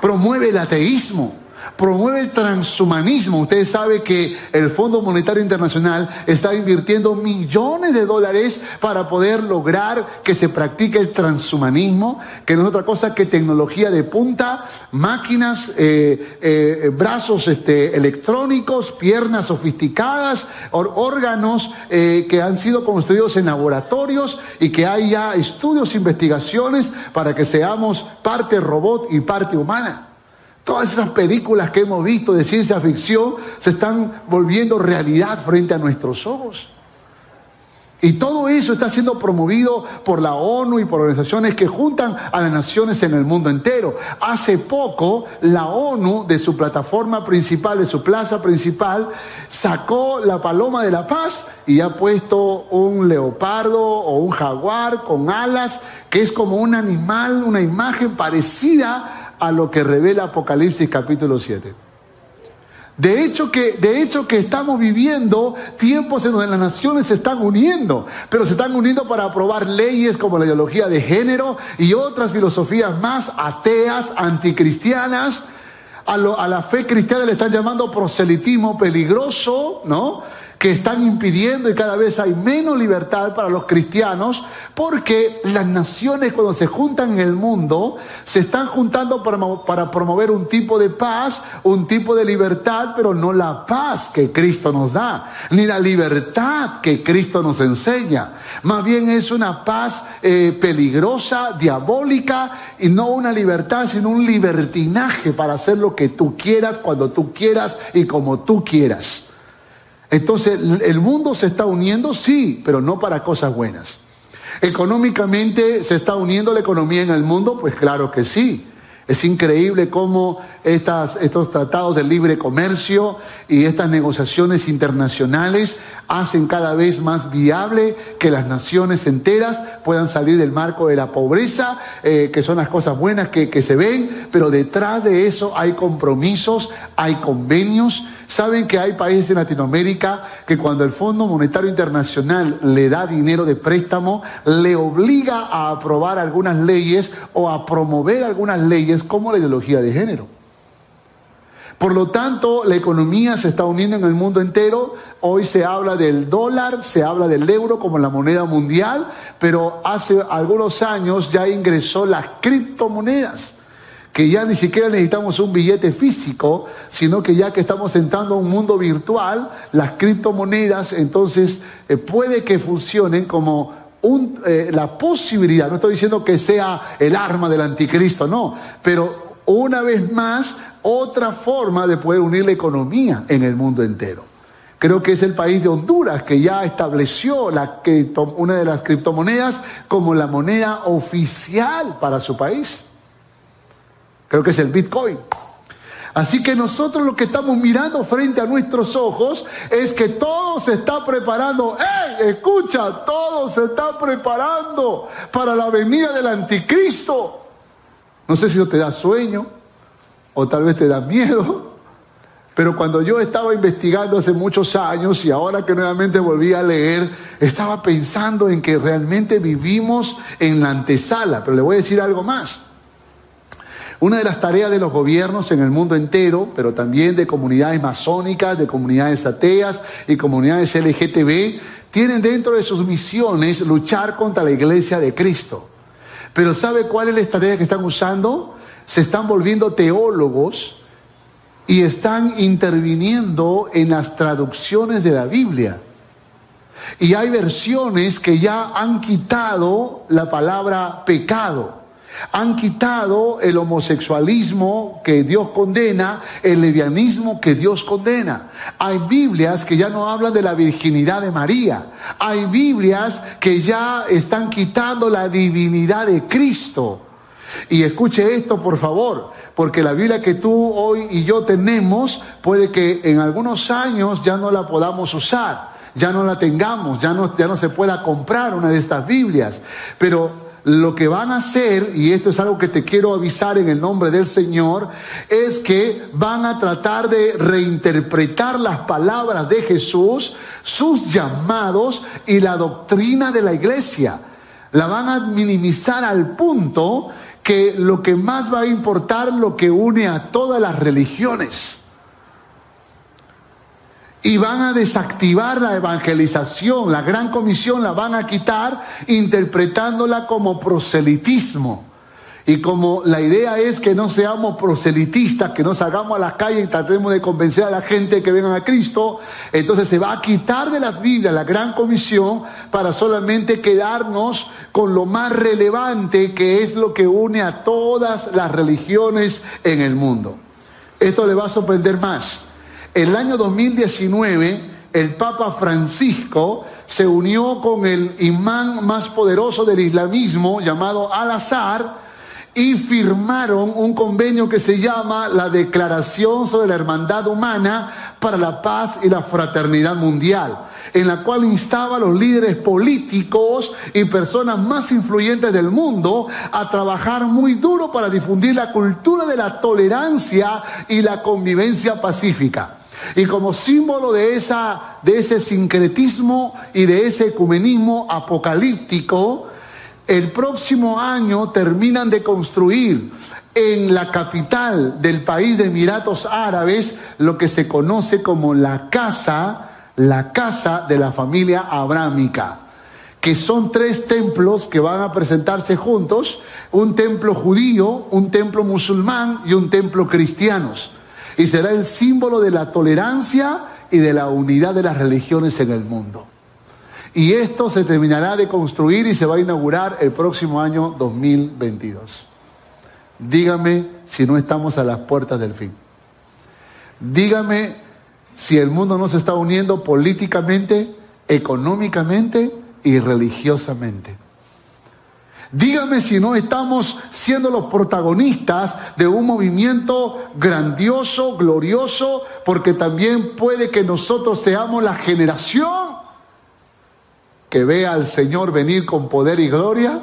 promueve el ateísmo, promueve el transhumanismo. Ustedes saben que el Fondo Monetario Internacional está invirtiendo millones de dólares para poder lograr que se practique el transhumanismo, que no es otra cosa que tecnología de punta, máquinas, eh, eh, brazos este, electrónicos, piernas sofisticadas, órganos eh, que han sido construidos en laboratorios y que hay ya estudios, investigaciones para que seamos parte robot y parte humana. Todas esas películas que hemos visto de ciencia ficción se están volviendo realidad frente a nuestros ojos. Y todo eso está siendo promovido por la ONU y por organizaciones que juntan a las naciones en el mundo entero. Hace poco la ONU de su plataforma principal, de su plaza principal, sacó la paloma de la paz y ha puesto un leopardo o un jaguar con alas, que es como un animal, una imagen parecida a lo que revela Apocalipsis capítulo 7. De hecho, que, de hecho que estamos viviendo tiempos en donde las naciones se están uniendo, pero se están uniendo para aprobar leyes como la ideología de género y otras filosofías más ateas, anticristianas. A, a la fe cristiana le están llamando proselitismo peligroso, ¿no? Que están impidiendo y cada vez hay menos libertad para los cristianos porque las naciones cuando se juntan en el mundo se están juntando para, promover un tipo de paz, un tipo de libertad, pero no la paz que Cristo nos da, ni la libertad que Cristo nos enseña. Más bien es una paz eh, peligrosa, diabólica y no una libertad, sino un libertinaje para hacer lo que tú quieras, cuando tú quieras y como tú quieras. Entonces, ¿el mundo se está uniendo? Sí, pero no para cosas buenas. ¿Económicamente se está uniendo la economía en el mundo? Pues claro que sí. Es increíble cómo estas, estos tratados de libre comercio y estas negociaciones internacionales hacen cada vez más viable que las naciones enteras puedan salir del marco de la pobreza, eh, que son las cosas buenas que, que se ven, pero detrás de eso hay compromisos, hay convenios. Saben que hay países en Latinoamérica que cuando el Fondo Monetario Internacional le da dinero de préstamo, le obliga a aprobar algunas leyes o a promover algunas leyes como la ideología de género. Por lo tanto, la economía se está uniendo en el mundo entero. Hoy se habla del dólar, se habla del euro como la moneda mundial, pero hace algunos años ya ingresó las criptomonedas que ya ni siquiera necesitamos un billete físico, sino que ya que estamos entrando a un mundo virtual, las criptomonedas entonces eh, puede que funcionen como eh, la posibilidad, no estoy diciendo que sea el arma del anticristo, no, pero una vez más otra forma de poder unir la economía en el mundo entero. Creo que es el país de Honduras que ya estableció una de las criptomonedas como la moneda oficial para su país. Creo que es el Bitcoin. Así que nosotros lo que estamos mirando frente a nuestros ojos es que todo se está preparando. ¡Ey! Escucha, todo se está preparando para la venida del anticristo. No sé si no te da sueño o tal vez te da miedo. Pero cuando yo estaba investigando hace muchos años y ahora que nuevamente volví a leer, estaba pensando en que realmente vivimos en la antesala. Pero le voy a decir algo más. Una de las tareas de los gobiernos en el mundo entero, pero también de comunidades masónicas, de comunidades ateas y comunidades LGTB, tienen dentro de sus misiones luchar contra la iglesia de Cristo. Pero ¿sabe cuál es la estrategia que están usando? Se están volviendo teólogos y están interviniendo en las traducciones de la Biblia. Y hay versiones que ya han quitado la palabra pecado han quitado el homosexualismo que Dios condena, el levianismo que Dios condena. Hay Biblias que ya no hablan de la virginidad de María. Hay Biblias que ya están quitando la divinidad de Cristo. Y escuche esto, por favor, porque la Biblia que tú hoy y yo tenemos puede que en algunos años ya no la podamos usar, ya no la tengamos, ya no, ya no se pueda comprar una de estas Biblias. Pero lo que van a hacer, y esto es algo que te quiero avisar en el nombre del Señor, es que van a tratar de reinterpretar las palabras de Jesús, sus llamados y la doctrina de la iglesia. La van a minimizar al punto que lo que más va a importar lo que une a todas las religiones y van a desactivar la evangelización, la gran comisión la van a quitar interpretándola como proselitismo. Y como la idea es que no seamos proselitistas, que no salgamos a la calle y tratemos de convencer a la gente que vengan a Cristo, entonces se va a quitar de las Biblias la gran comisión para solamente quedarnos con lo más relevante que es lo que une a todas las religiones en el mundo. Esto le va a sorprender más. El año 2019, el Papa Francisco se unió con el imán más poderoso del islamismo llamado Al-Azhar y firmaron un convenio que se llama la Declaración sobre la Hermandad Humana para la Paz y la Fraternidad Mundial, en la cual instaba a los líderes políticos y personas más influyentes del mundo a trabajar muy duro para difundir la cultura de la tolerancia y la convivencia pacífica. Y como símbolo de, esa, de ese sincretismo y de ese ecumenismo apocalíptico, el próximo año terminan de construir en la capital del país de Emiratos Árabes lo que se conoce como la casa, la casa de la familia abrámica, que son tres templos que van a presentarse juntos, un templo judío, un templo musulmán y un templo cristiano y será el símbolo de la tolerancia y de la unidad de las religiones en el mundo. Y esto se terminará de construir y se va a inaugurar el próximo año 2022. Dígame si no estamos a las puertas del fin. Dígame si el mundo no se está uniendo políticamente, económicamente y religiosamente. Dígame si no estamos siendo los protagonistas de un movimiento grandioso, glorioso, porque también puede que nosotros seamos la generación que vea al Señor venir con poder y gloria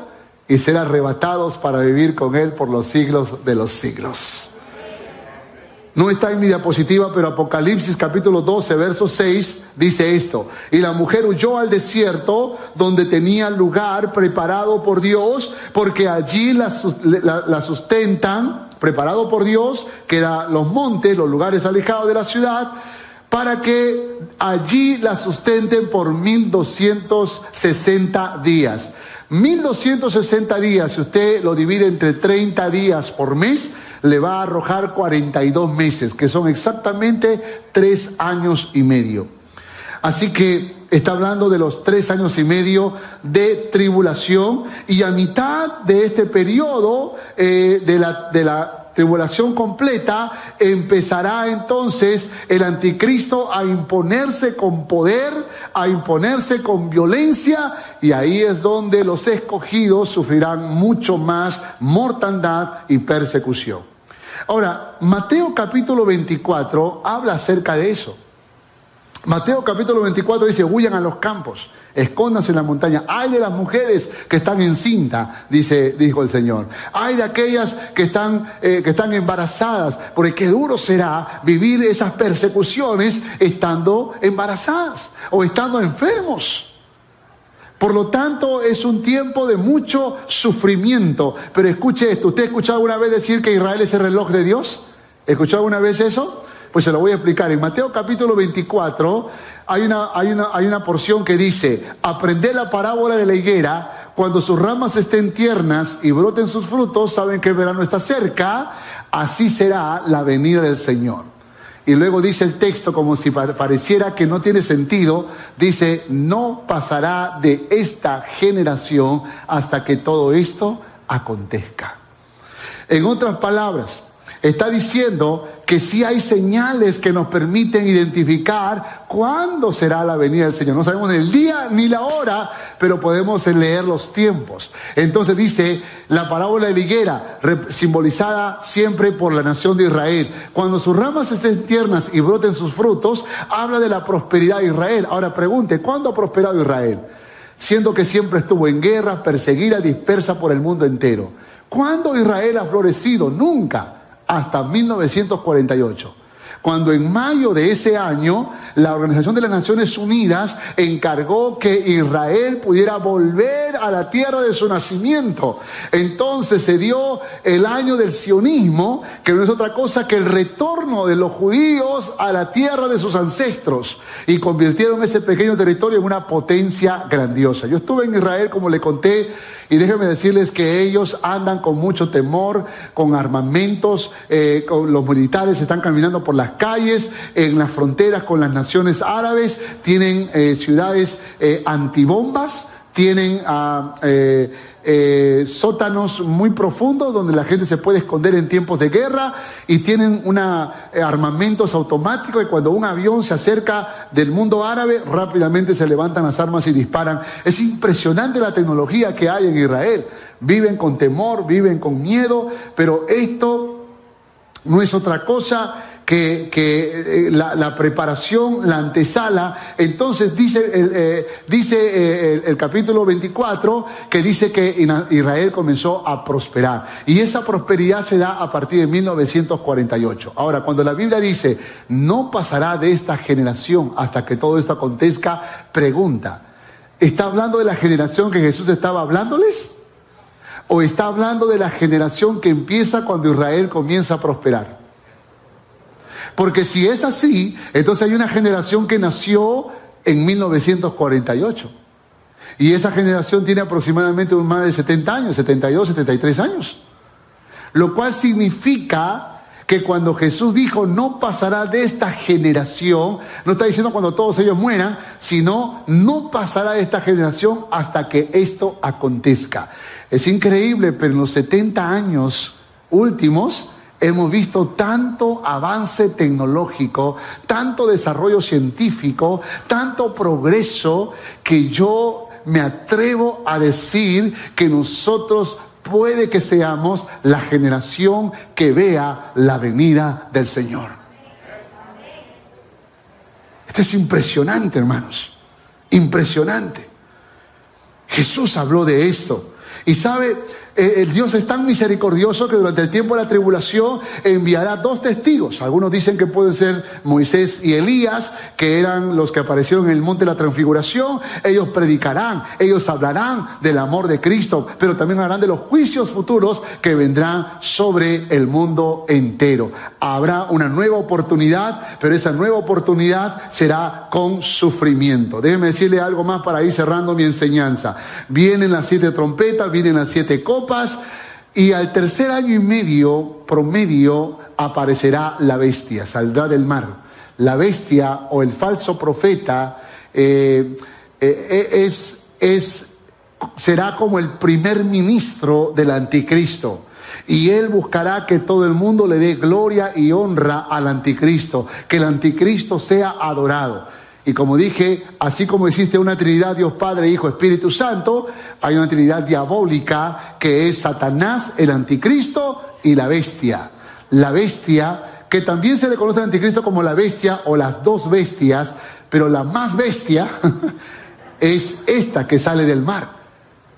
y ser arrebatados para vivir con Él por los siglos de los siglos. No está en mi diapositiva, pero Apocalipsis capítulo 12, verso 6 dice esto. Y la mujer huyó al desierto donde tenía lugar preparado por Dios, porque allí la, sustentan preparado por Dios, que eran los montes, los lugares alejados de la ciudad, para que allí la sustenten por 1260 días. 1260 días, si usted lo divide entre 30 días por mes, le va a arrojar 42 meses, que son exactamente tres años y medio. Así que está hablando de los tres años y medio de tribulación y a mitad de este periodo eh, de, la, de la tribulación completa, empezará entonces el anticristo a imponerse con poder, a imponerse con violencia, y ahí es donde los escogidos sufrirán mucho más mortandad y persecución. Ahora, Mateo capítulo 24 habla acerca de eso. Mateo capítulo 24 dice, huyan a los campos, escóndanse en la montaña. Hay de las mujeres que están en cinta, dice, dijo el Señor. Hay de aquellas que están, eh, que están embarazadas, porque qué duro será vivir esas persecuciones estando embarazadas o estando enfermos. Por lo tanto, es un tiempo de mucho sufrimiento. Pero escuche esto, ¿usted ha escuchado alguna vez decir que Israel es el reloj de Dios? ¿Escuchó alguna vez eso? Pues se lo voy a explicar. En Mateo capítulo 24 hay una, hay una, hay una porción que dice, aprended la parábola de la higuera, cuando sus ramas estén tiernas y broten sus frutos, saben que el verano está cerca, así será la venida del Señor. Y luego dice el texto como si pareciera que no tiene sentido, dice, no pasará de esta generación hasta que todo esto acontezca. En otras palabras, Está diciendo que sí hay señales que nos permiten identificar cuándo será la venida del Señor. No sabemos el día ni la hora, pero podemos leer los tiempos. Entonces dice la parábola de higuera, simbolizada siempre por la nación de Israel. Cuando sus ramas estén tiernas y broten sus frutos, habla de la prosperidad de Israel. Ahora pregunte, ¿cuándo ha prosperado Israel? Siendo que siempre estuvo en guerra, perseguida, dispersa por el mundo entero. ¿Cuándo Israel ha florecido? Nunca hasta 1948 cuando en mayo de ese año la Organización de las Naciones Unidas encargó que Israel pudiera volver a la tierra de su nacimiento. Entonces se dio el año del sionismo, que no es otra cosa que el retorno de los judíos a la tierra de sus ancestros y convirtieron ese pequeño territorio en una potencia grandiosa. Yo estuve en Israel, como le conté, y déjenme decirles que ellos andan con mucho temor, con armamentos, eh, con los militares están caminando por las calles, en las fronteras con las naciones árabes, tienen eh, ciudades eh, antibombas, tienen ah, eh, sótanos muy profundos donde la gente se puede esconder en tiempos de guerra y tienen una, armamentos automáticos y cuando un avión se acerca del mundo árabe rápidamente se levantan las armas y disparan. Es impresionante la tecnología que hay en Israel. Viven con temor, viven con miedo, pero esto no es otra cosa que, eh, la, preparación, la antesala. Entonces dice, eh, dice eh, el, capítulo 24 que dice que Israel comenzó a prosperar. Y esa prosperidad se da a partir de 1948. Ahora, cuando la Biblia dice, no pasará de esta generación hasta que todo esto acontezca, pregunta, ¿está hablando de la generación que Jesús estaba hablándoles? ¿O está hablando de la generación que empieza cuando Israel comienza a prosperar? Porque si es así, entonces hay una generación que nació en 1948. Y esa generación tiene aproximadamente más de 70 años, 72, 73 años. Lo cual significa que cuando Jesús dijo no pasará de esta generación, no está diciendo cuando todos ellos mueran, sino no pasará de esta generación hasta que esto acontezca. Es increíble, pero en los 70 años últimos, Hemos visto tanto avance tecnológico, tanto desarrollo científico, tanto progreso, que yo me atrevo a decir que nosotros puede que seamos la generación que vea la venida del Señor. Esto es impresionante, hermanos. Impresionante. Jesús habló de esto. Y sabe, el Dios es tan misericordioso que durante el tiempo de la tribulación enviará dos testigos. Algunos dicen que pueden ser Moisés y Elías, que eran los que aparecieron en el monte de la transfiguración. Ellos predicarán, ellos hablarán del amor de Cristo, pero también hablarán de los juicios futuros que vendrán sobre el mundo entero. Habrá una nueva oportunidad, pero esa nueva oportunidad será con sufrimiento. Déjeme decirle algo más para ir cerrando mi enseñanza. Vienen las siete trompetas, vienen las siete copas y al tercer año y medio promedio aparecerá la bestia, saldrá del mar. La bestia o el falso profeta eh, eh, es, es, será como el primer ministro del anticristo. Y él buscará que todo el mundo le dé gloria y honra al anticristo, que el anticristo sea adorado. Y como dije, así como existe una Trinidad, Dios Padre, Hijo, Espíritu Santo, hay una Trinidad diabólica que es Satanás, el anticristo y la bestia. La bestia, que también se le conoce al anticristo como la bestia o las dos bestias, pero la más bestia es esta que sale del mar,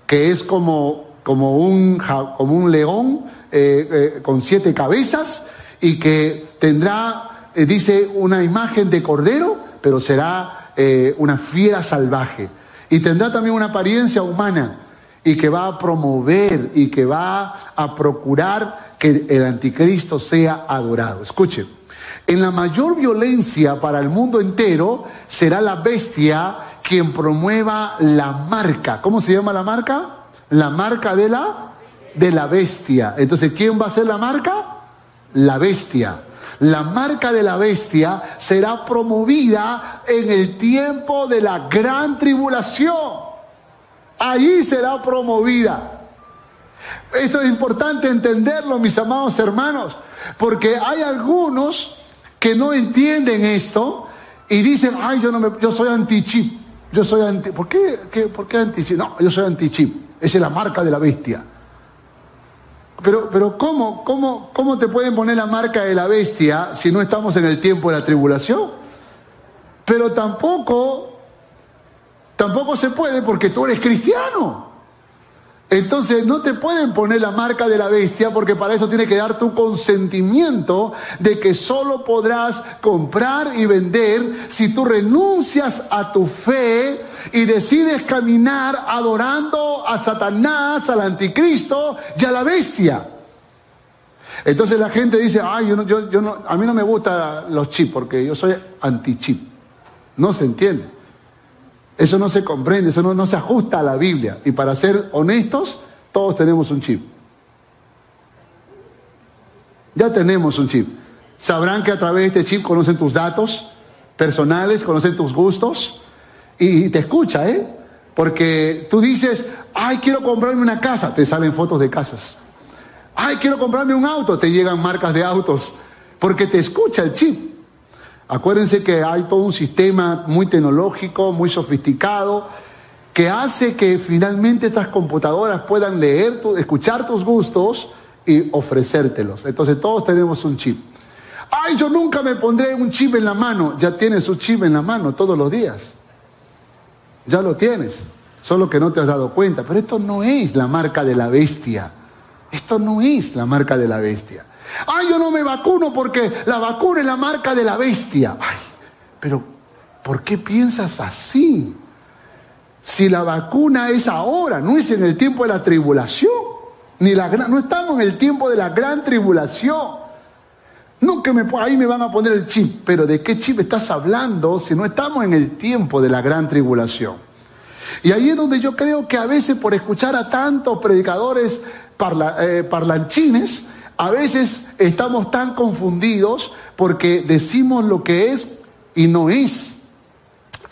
que es como, como, un, como un león eh, eh, con siete cabezas y que tendrá, eh, dice, una imagen de cordero pero será eh, una fiera salvaje. Y tendrá también una apariencia humana y que va a promover y que va a procurar que el anticristo sea adorado. Escuchen, en la mayor violencia para el mundo entero será la bestia quien promueva la marca. ¿Cómo se llama la marca? La marca de la de la bestia. Entonces, ¿quién va a ser la marca? La bestia la marca de la bestia será promovida en el tiempo de la gran tribulación. Allí será promovida. Esto es importante entenderlo, mis amados hermanos, porque hay algunos que no entienden esto y dicen, ay, yo, no me, yo soy anti-chip. Yo soy anti... ¿Por qué, qué, ¿Por qué anti-chip? No, yo soy anti-chip. Esa es la marca de la bestia. Pero, pero ¿cómo, cómo, ¿cómo te pueden poner la marca de la bestia si no estamos en el tiempo de la tribulación? Pero tampoco, tampoco se puede porque tú eres cristiano. Entonces no te pueden poner la marca de la bestia porque para eso tiene que dar tu consentimiento de que solo podrás comprar y vender si tú renuncias a tu fe y decides caminar adorando a Satanás, al anticristo y a la bestia. Entonces la gente dice, ay, yo yo, yo no, a mí no me gustan los chips porque yo soy anti-chip. No se entiende. Eso no se comprende, eso no, se ajusta a la Biblia. Y para ser honestos, todos tenemos un chip. Ya tenemos un chip. Sabrán que a través de este chip conocen tus datos personales, conocen tus gustos y, te escucha, ¿eh? Porque tú dices, ay, quiero comprarme una casa, te salen fotos de casas. Ay, quiero comprarme un auto, te llegan marcas de autos, porque te escucha el chip. Acuérdense que hay todo un sistema muy tecnológico, muy sofisticado, que hace que finalmente estas computadoras puedan leer, escuchar tus gustos y ofrecértelos. Entonces todos tenemos un chip. Ay, yo nunca me pondré un chip en la mano. Ya tienes un chip en la mano todos los días. Ya lo tienes. Solo que no te has dado cuenta. Pero esto no es la marca de la bestia. Esto no es la marca de la bestia. Ay, yo no me vacuno porque la vacuna es la marca de la bestia. Ay, pero ¿por qué piensas así? Si la vacuna es ahora, no es en el tiempo de la tribulación, ni la no estamos en el tiempo de la gran tribulación. No que me, ahí me van a poner el chip, pero ¿de qué chip estás hablando si no estamos en el tiempo de la gran tribulación? Y ahí es donde yo creo que a veces por escuchar a tantos predicadores eh, parlanchines, a veces estamos tan confundidos porque decimos lo que es y no es.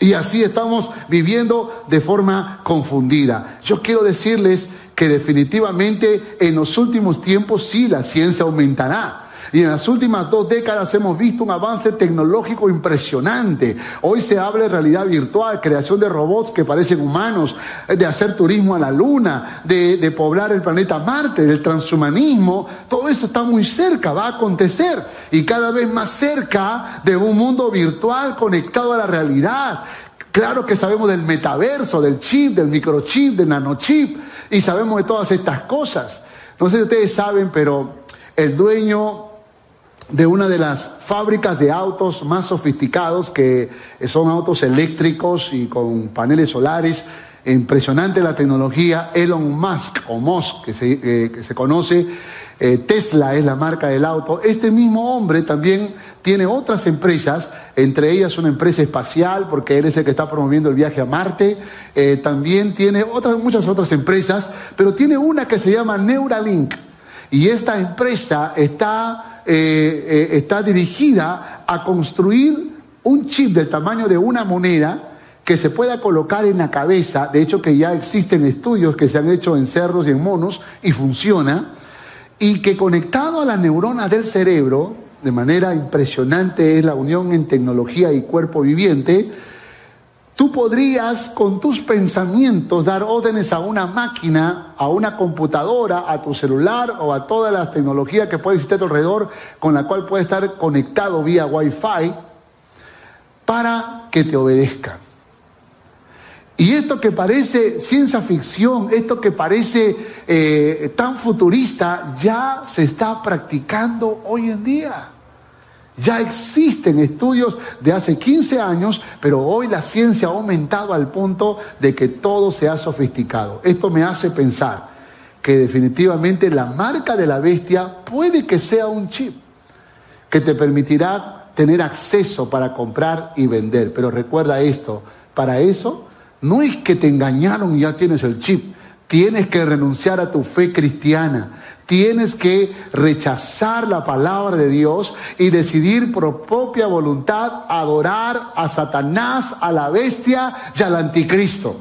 Y así estamos viviendo de forma confundida. Yo quiero decirles que definitivamente en los últimos tiempos sí la ciencia aumentará. Y en las últimas dos décadas hemos visto un avance tecnológico impresionante. Hoy se habla de realidad virtual, creación de robots que parecen humanos, de hacer turismo a la luna, de, poblar el planeta Marte, del transhumanismo. Todo eso está muy cerca, va a acontecer. Y cada vez más cerca de un mundo virtual conectado a la realidad. Claro que sabemos del metaverso, del chip, del microchip, del nanochip y sabemos de todas estas cosas. No sé si ustedes saben, pero el dueño de una de las fábricas de autos más sofisticados, que son autos eléctricos y con paneles solares, impresionante la tecnología, Elon Musk, o Musk, que se, eh, que se conoce, eh, Tesla es la marca del auto. Este mismo hombre también tiene otras empresas, entre ellas una empresa espacial, porque él es el que está promoviendo el viaje a Marte. Eh, también tiene otras, muchas otras empresas, pero tiene una que se llama Neuralink. Y esta empresa está, eh, está dirigida a construir un chip del tamaño de una moneda que se pueda colocar en la cabeza, de hecho que ya existen estudios que se han hecho en cerdos y en monos y funciona, y que conectado a las neuronas del cerebro, de manera impresionante es la unión en tecnología y cuerpo viviente, tú podrías con tus pensamientos dar órdenes a una máquina, a una computadora, a tu celular o a todas las tecnologías que puede existir a tu alrededor, con la cual puedes estar conectado vía Wi-Fi, para que te obedezcan. Y esto que parece ciencia ficción, esto que parece eh, tan futurista, ya se está practicando hoy en día. Ya existen estudios de hace 15 años, pero hoy la ciencia ha aumentado al punto de que todo se ha sofisticado. Esto me hace pensar que definitivamente la marca de la bestia puede que sea un chip que te permitirá tener acceso para comprar y vender. Pero recuerda esto, para eso no es que te engañaron y ya tienes el chip. Tienes que renunciar a tu fe cristiana. Tienes que rechazar la palabra de Dios y decidir por propia voluntad adorar a Satanás, a la bestia y al anticristo.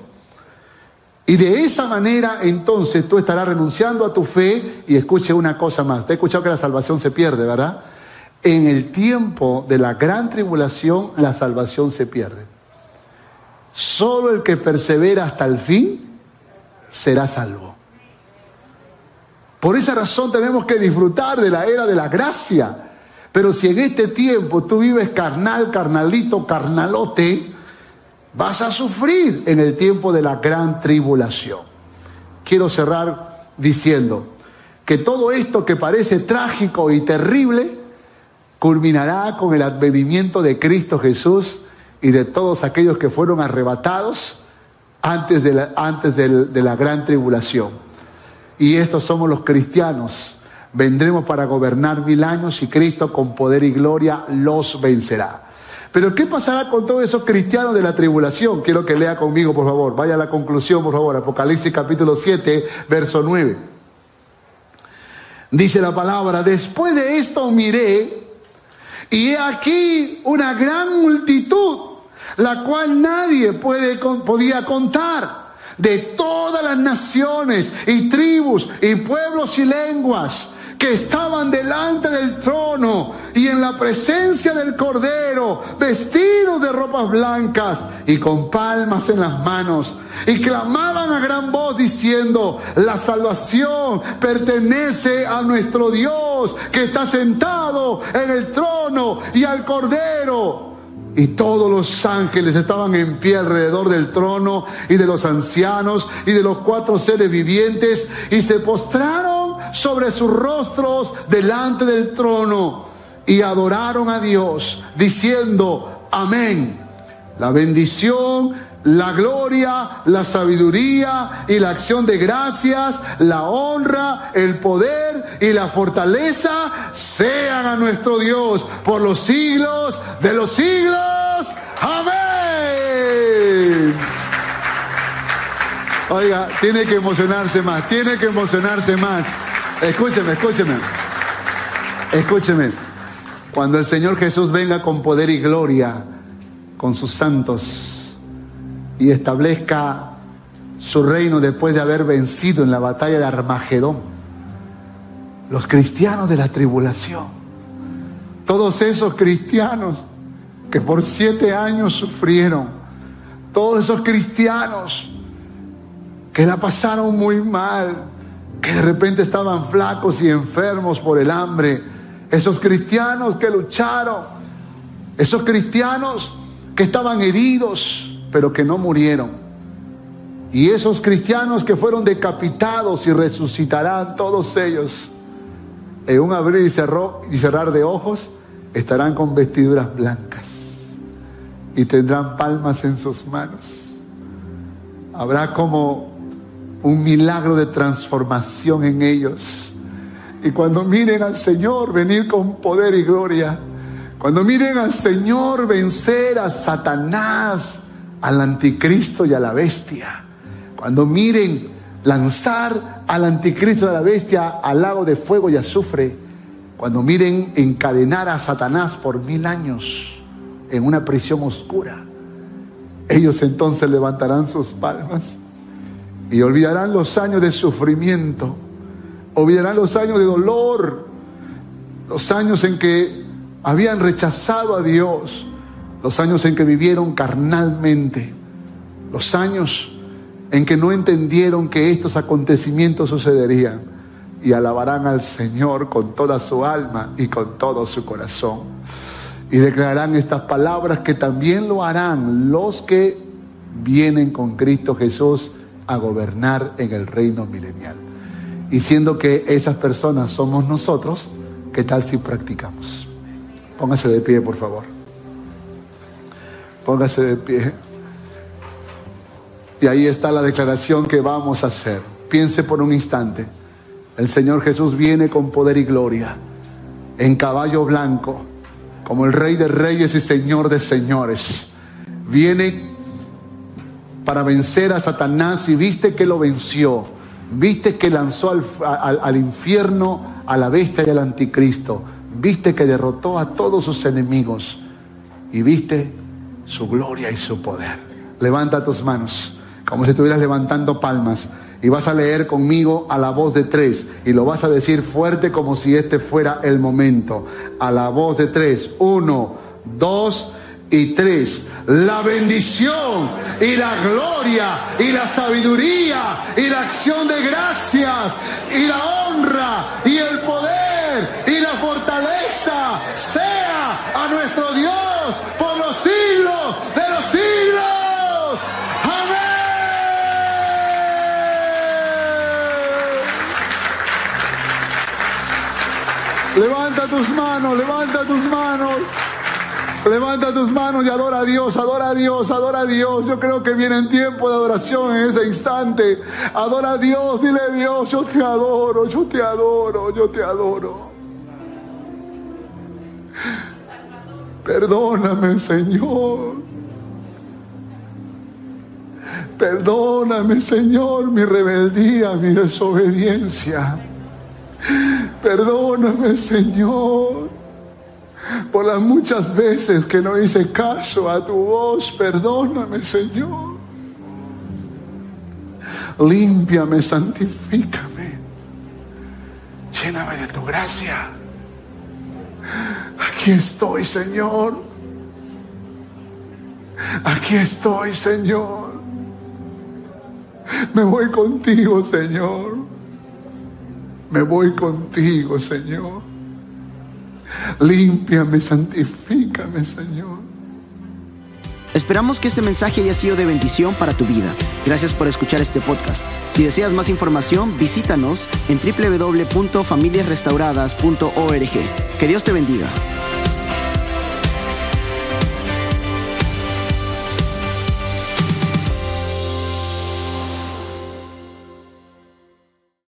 Y de esa manera entonces tú estarás renunciando a tu fe y escuche una cosa más. Te he escuchado que la salvación se pierde, ¿verdad? En el tiempo de la gran tribulación la salvación se pierde. Solo el que persevera hasta el fin será salvo. Por esa razón tenemos que disfrutar de la era de la gracia. Pero si en este tiempo tú vives carnal, carnalito, carnalote, vas a sufrir en el tiempo de la gran tribulación. Quiero cerrar diciendo que todo esto que parece trágico y terrible culminará con el advenimiento de Cristo Jesús y de todos aquellos que fueron arrebatados antes de la, antes de la gran tribulación. Y estos somos los cristianos. Vendremos para gobernar mil años y Cristo con poder y gloria los vencerá. Pero ¿qué pasará con todos esos cristianos de la tribulación? Quiero que lea conmigo, por favor. Vaya a la conclusión, por favor. Apocalipsis capítulo 7, verso 9. Dice la palabra, después de esto miré y he aquí una gran multitud, la cual nadie puede, podía contar, de todas las naciones y tribus y pueblos y lenguas que estaban delante del trono y en la presencia del Cordero, vestidos de ropas blancas y con palmas en las manos, y clamaban a gran voz diciendo, la salvación pertenece a nuestro Dios que está sentado en el trono y al Cordero. Y todos los ángeles estaban en pie alrededor del trono y de los ancianos y de los cuatro seres vivientes y se postraron sobre sus rostros delante del trono y adoraron a Dios diciendo, amén. La bendición, la gloria, la sabiduría y la acción de gracias, la honra, el poder y la fortaleza sean a nuestro Dios por los siglos de los siglos. Amén. Oiga, tiene que emocionarse más, tiene que emocionarse más. Escúcheme, escúcheme. Escúcheme. Cuando el Señor Jesús venga con poder y gloria, con sus santos, y establezca su reino después de haber vencido en la batalla de Armagedón, los cristianos de la tribulación, todos esos cristianos que por siete años sufrieron, todos esos cristianos que la pasaron muy mal, que de repente estaban flacos y enfermos por el hambre, esos cristianos que lucharon, esos cristianos que estaban heridos, pero que no murieron. Y esos cristianos que fueron decapitados y resucitarán todos ellos en un abrir y, y cerrar de ojos, estarán con vestiduras blancas y tendrán palmas en sus manos. Habrá como un milagro de transformación en ellos. Y cuando miren al Señor venir con poder y gloria, cuando miren al Señor vencer a Satanás, al anticristo y a la bestia, cuando miren lanzar al anticristo y a la bestia al lago de fuego y azufre, cuando miren encadenar a Satanás por mil años en una prisión oscura, ellos entonces levantarán sus palmas y olvidarán los años de sufrimiento, olvidarán los años de dolor, los años en que habían rechazado a Dios, los años en que vivieron carnalmente, los años en que no entendieron que estos acontecimientos sucederían y alabarán al Señor con toda su alma y con todo su corazón. Y declararán estas palabras que también lo harán los que vienen con Cristo Jesús a gobernar en el reino milenial. Y siendo que esas personas somos nosotros, ¿qué tal si practicamos? Póngase de pie, por favor. Póngase de pie. Y ahí está la declaración que vamos a hacer. Piense por un instante. El Señor Jesús viene con poder y gloria, en caballo blanco, como el Rey de Reyes y Señor de Señores. Viene para vencer a Satanás y viste que lo venció. Viste que lanzó al, al infierno a la bestia y al anticristo. Viste que derrotó a todos sus enemigos. Y viste su gloria y su poder. Levanta tus manos como si estuvieras levantando palmas. Y vas a leer conmigo a la voz de tres. Y lo vas a decir fuerte como si este fuera el momento. A la voz de tres. Uno, dos y tres. La bendición y la gloria y la sabiduría y la acción de gracias y la honra y el poder y la fortaleza sea a nuestro Dios Levanta tus manos, levanta tus manos. Levanta tus manos y adora a Dios, adora a Dios, adora a Dios. Yo creo que viene en tiempo de adoración en ese instante. Adora a Dios, dile a Dios, yo te adoro, yo te adoro, yo te adoro. Perdóname, Señor. Perdóname, Señor, mi rebeldía, mi desobediencia. Perdóname, Señor, por las muchas veces que no hice caso a tu voz. Perdóname, Señor. Límpiame, santifícame. Lléname de tu gracia. Aquí estoy, Señor. Aquí estoy, Señor. Me voy contigo, Señor. Me voy contigo, Señor. Límpiame, santifícame, Señor. Esperamos que este mensaje haya sido de bendición para tu vida. Gracias por escuchar este podcast. Si deseas más información, visítanos en www.familiasrestauradas.org. Que Dios te bendiga.